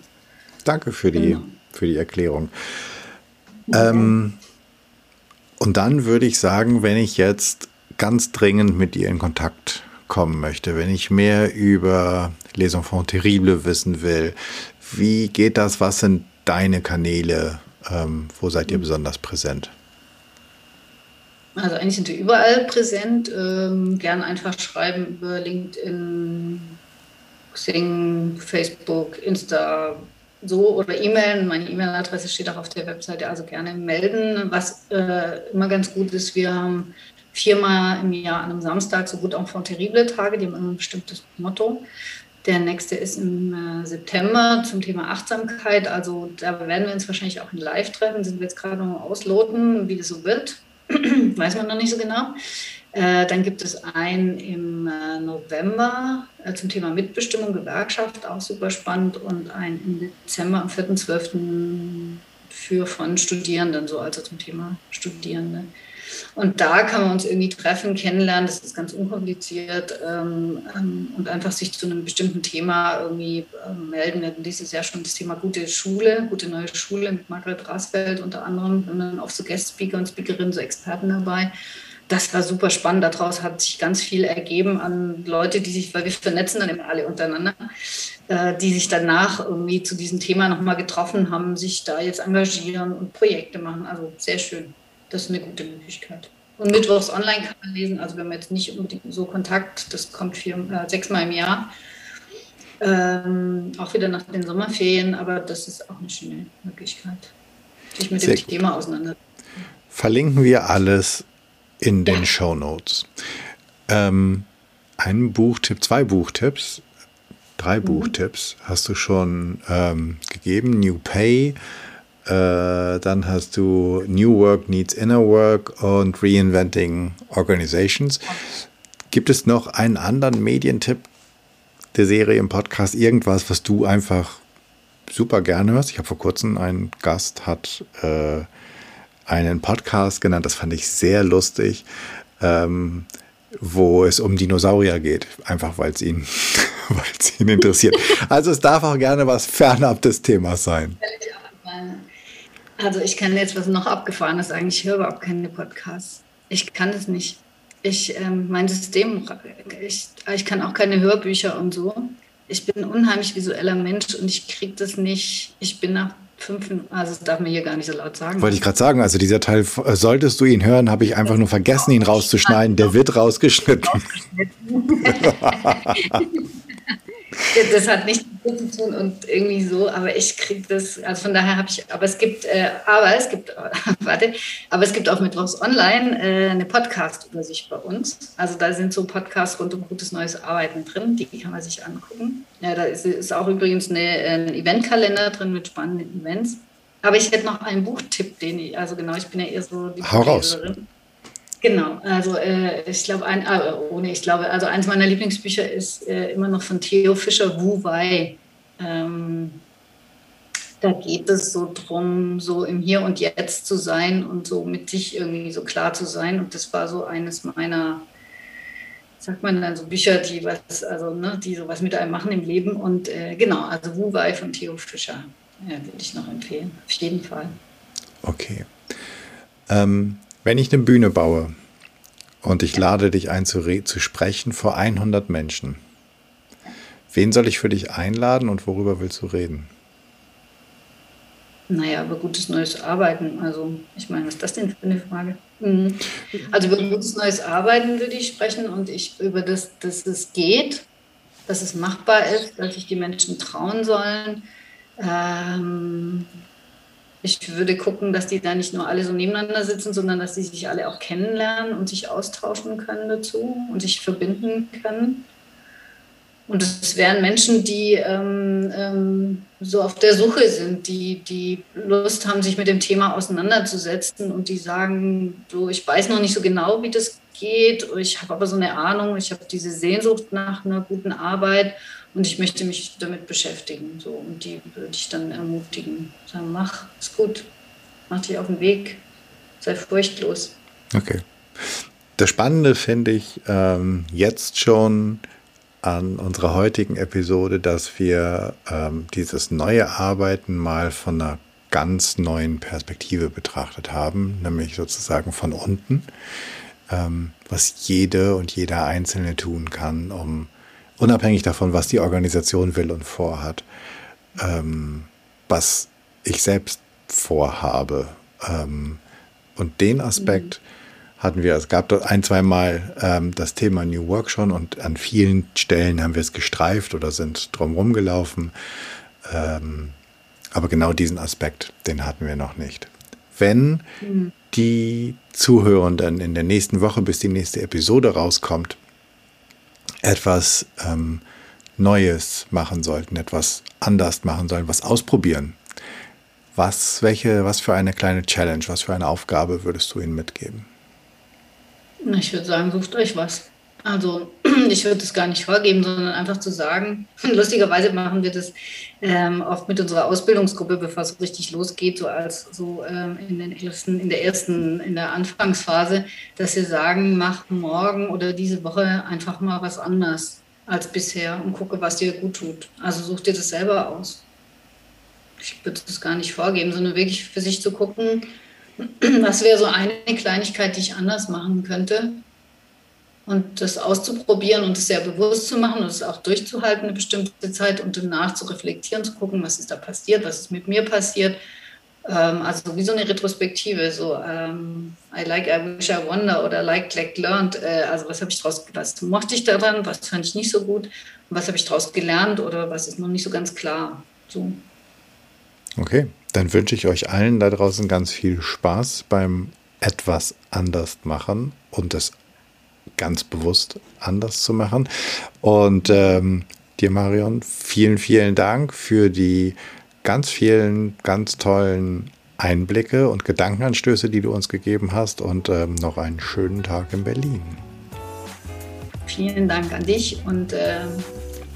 Danke für die, genau. für die Erklärung. Ähm, und dann würde ich sagen, wenn ich jetzt ganz dringend mit dir in Kontakt kommen möchte, wenn ich mehr über Les Enfants Terribles wissen will, wie geht das? Was sind deine Kanäle? Ähm, wo seid ihr besonders präsent? Also eigentlich sind wir überall präsent. Ähm, gern einfach schreiben über LinkedIn, Xing, Facebook, Insta, so oder E-Mailen. Meine E-Mail-Adresse steht auch auf der Webseite, also gerne melden. Was äh, immer ganz gut ist, wir haben viermal im Jahr an einem Samstag so gut auch von Terrible Tage, die haben immer ein bestimmtes Motto. Der nächste ist im äh, September zum Thema Achtsamkeit. Also da werden wir uns wahrscheinlich auch in Live treffen. Sind wir jetzt gerade noch ausloten, wie das so wird. Weiß man noch nicht so genau. Äh, dann gibt es einen im äh, November zum Thema Mitbestimmung, Gewerkschaft, auch super spannend. Und einen im Dezember, am 4.12. für von Studierenden, so also zum Thema Studierende. Und da kann man uns irgendwie treffen, kennenlernen, das ist ganz unkompliziert ähm, ähm, und einfach sich zu einem bestimmten Thema irgendwie ähm, melden. Wir hatten dieses Jahr schon das Thema gute Schule, gute neue Schule mit Margret Rasfeld unter anderem und dann auch so Guest-Speaker und Speakerinnen, so Experten dabei. Das war super spannend. Daraus hat sich ganz viel ergeben an Leute, die sich, weil wir vernetzen dann immer alle untereinander, äh, die sich danach irgendwie zu diesem Thema nochmal getroffen haben, sich da jetzt engagieren und Projekte machen. Also sehr schön das ist eine gute Möglichkeit. Und mittwochs online kann man lesen. Also wir haben jetzt nicht unbedingt so Kontakt, das kommt vier, äh, sechsmal im Jahr. Ähm, auch wieder nach den Sommerferien, aber das ist auch eine schöne Möglichkeit, sich mit Sehr dem Thema auseinanderzusetzen. Verlinken wir alles in den ja. Show Notes. Ähm, ein Buchtipp, zwei Buchtipps, drei mhm. Buchtipps hast du schon ähm, gegeben. New Pay, äh, dann hast du New Work Needs Inner Work und Reinventing Organizations. Gibt es noch einen anderen Medientipp der Serie im Podcast? Irgendwas, was du einfach super gerne hörst? Ich habe vor kurzem einen Gast, hat äh, einen Podcast genannt, das fand ich sehr lustig, ähm, wo es um Dinosaurier geht, einfach weil es ihn, ihn interessiert. Also es darf auch gerne was fernab des Themas sein. Also ich kann jetzt was noch abgefahrenes sagen. Ich höre überhaupt keine Podcasts. Ich kann es nicht. Ich, ähm, mein System, ich, ich kann auch keine Hörbücher und so. Ich bin ein unheimlich visueller Mensch und ich kriege das nicht. Ich bin nach fünf Minuten, also das darf man hier gar nicht so laut sagen. Wollte ich gerade sagen, also dieser Teil, äh, solltest du ihn hören, habe ich einfach nur vergessen, ihn rauszuschneiden. Der wird rausgeschnitten. das hat nichts mit zu tun und irgendwie so, aber ich kriege das, also von daher habe ich, aber es gibt, äh, aber es gibt, warte, aber es gibt auch Mittwochs online äh, eine Podcast-Übersicht bei uns. Also da sind so Podcasts rund um gutes neues Arbeiten drin, die kann man sich angucken. Ja, da ist, ist auch übrigens eine, ein Eventkalender drin mit spannenden Events. Aber ich hätte noch einen Buchtipp, den ich, also genau, ich bin ja eher so die Hau raus. Genau, also äh, ich glaube, ein, äh, ohne, ich glaube, also eins meiner Lieblingsbücher ist äh, immer noch von Theo Fischer, Wu Wei. Ähm, da geht es so drum, so im Hier und Jetzt zu sein und so mit sich irgendwie so klar zu sein. Und das war so eines meiner, sagt man dann so Bücher, die was, also ne, die sowas mit einem machen im Leben. Und äh, genau, also Wu Wei von Theo Fischer, ja, würde ich noch empfehlen, auf jeden Fall. Okay. Ähm, wenn ich eine Bühne baue und ich lade dich ein zu, zu sprechen vor 100 Menschen, wen soll ich für dich einladen und worüber willst du reden? Naja, über gutes neues Arbeiten. Also, ich meine, was ist das denn für eine Frage? Mhm. Also, über gutes neues Arbeiten würde ich sprechen und ich über das, dass es geht, dass es machbar ist, dass sich die Menschen trauen sollen. Ähm, ich würde gucken, dass die da nicht nur alle so nebeneinander sitzen, sondern dass sie sich alle auch kennenlernen und sich austauschen können dazu und sich verbinden können. Und es wären Menschen, die ähm, ähm, so auf der Suche sind, die, die Lust haben, sich mit dem Thema auseinanderzusetzen und die sagen, so, ich weiß noch nicht so genau, wie das geht, ich habe aber so eine Ahnung, ich habe diese Sehnsucht nach einer guten Arbeit und ich möchte mich damit beschäftigen. So. Und die würde ich dann ermutigen. Sagen, mach, ist gut, mach dich auf den Weg, sei furchtlos. Okay. Das Spannende finde ich ähm, jetzt schon an unserer heutigen Episode, dass wir ähm, dieses neue Arbeiten mal von einer ganz neuen Perspektive betrachtet haben, nämlich sozusagen von unten, ähm, was jede und jeder Einzelne tun kann, um unabhängig davon, was die Organisation will und vorhat, ähm, was ich selbst vorhabe. Ähm, und den Aspekt mhm. hatten wir, es gab dort ein, zwei Mal ähm, das Thema New Work schon und an vielen Stellen haben wir es gestreift oder sind drumherum gelaufen. Ähm, aber genau diesen Aspekt, den hatten wir noch nicht. Wenn mhm. die Zuhörenden in der nächsten Woche, bis die nächste Episode rauskommt, etwas ähm, Neues machen sollten, etwas anders machen sollen, was ausprobieren. Was, welche, was für eine kleine Challenge, was für eine Aufgabe würdest du ihnen mitgeben? Ich würde sagen, sucht euch was. Also ich würde das gar nicht vorgeben, sondern einfach zu sagen, lustigerweise machen wir das ähm, oft mit unserer Ausbildungsgruppe, bevor es richtig losgeht, so als so ähm, in, den ersten, in der ersten, in der Anfangsphase, dass wir sagen, mach morgen oder diese Woche einfach mal was anders als bisher und gucke, was dir gut tut. Also such dir das selber aus. Ich würde das gar nicht vorgeben, sondern wirklich für sich zu gucken, was wäre so eine Kleinigkeit, die ich anders machen könnte und das auszuprobieren und es sehr bewusst zu machen und es auch durchzuhalten eine bestimmte Zeit und danach zu reflektieren, zu gucken, was ist da passiert, was ist mit mir passiert. Ähm, also wie so eine Retrospektive, so ähm, I like, I wish, I wonder oder like, like, learned. Äh, also was habe ich daraus, was mochte ich daran, was fand ich nicht so gut, was habe ich daraus gelernt oder was ist noch nicht so ganz klar. So. Okay, dann wünsche ich euch allen da draußen ganz viel Spaß beim etwas anders machen und das ganz bewusst anders zu machen. Und ähm, dir, Marion, vielen, vielen Dank für die ganz vielen, ganz tollen Einblicke und Gedankenanstöße, die du uns gegeben hast und ähm, noch einen schönen Tag in Berlin. Vielen Dank an dich und äh,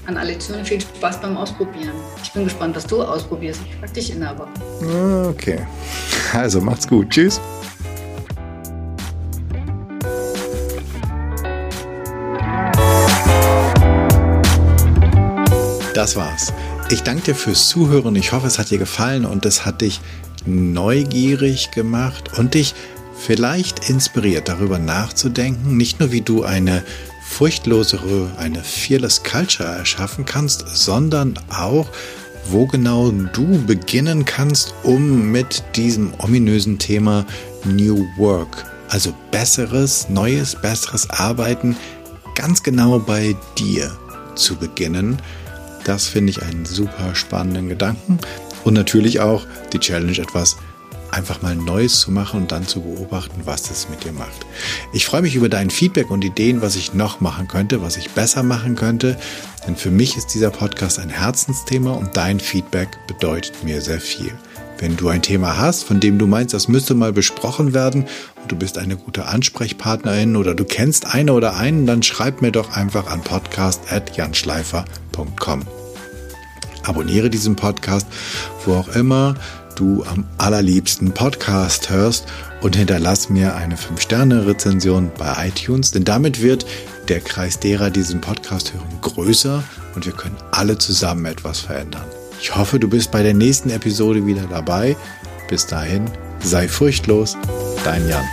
an alle Zuhörer viel Spaß beim Ausprobieren. Ich bin gespannt, was du ausprobierst. Ich frage dich in der Woche. Okay. Also macht's gut. Tschüss. Das war's. Ich danke dir fürs Zuhören. Ich hoffe, es hat dir gefallen und es hat dich neugierig gemacht und dich vielleicht inspiriert, darüber nachzudenken, nicht nur wie du eine furchtlosere, eine fearless Culture erschaffen kannst, sondern auch, wo genau du beginnen kannst, um mit diesem ominösen Thema New Work, also besseres, neues, besseres Arbeiten, ganz genau bei dir zu beginnen das finde ich einen super spannenden Gedanken. Und natürlich auch die Challenge, etwas einfach mal Neues zu machen und dann zu beobachten, was es mit dir macht. Ich freue mich über dein Feedback und Ideen, was ich noch machen könnte, was ich besser machen könnte. Denn für mich ist dieser Podcast ein Herzensthema und dein Feedback bedeutet mir sehr viel. Wenn du ein Thema hast, von dem du meinst, das müsste mal besprochen werden und du bist eine gute Ansprechpartnerin oder du kennst eine oder einen, dann schreib mir doch einfach an podcast.janschleifer.com. Abonniere diesen Podcast, wo auch immer du am allerliebsten Podcast hörst und hinterlass mir eine 5-Sterne-Rezension bei iTunes, denn damit wird der Kreis derer, die diesen Podcast hören, größer und wir können alle zusammen etwas verändern. Ich hoffe, du bist bei der nächsten Episode wieder dabei. Bis dahin, sei furchtlos, dein Jan.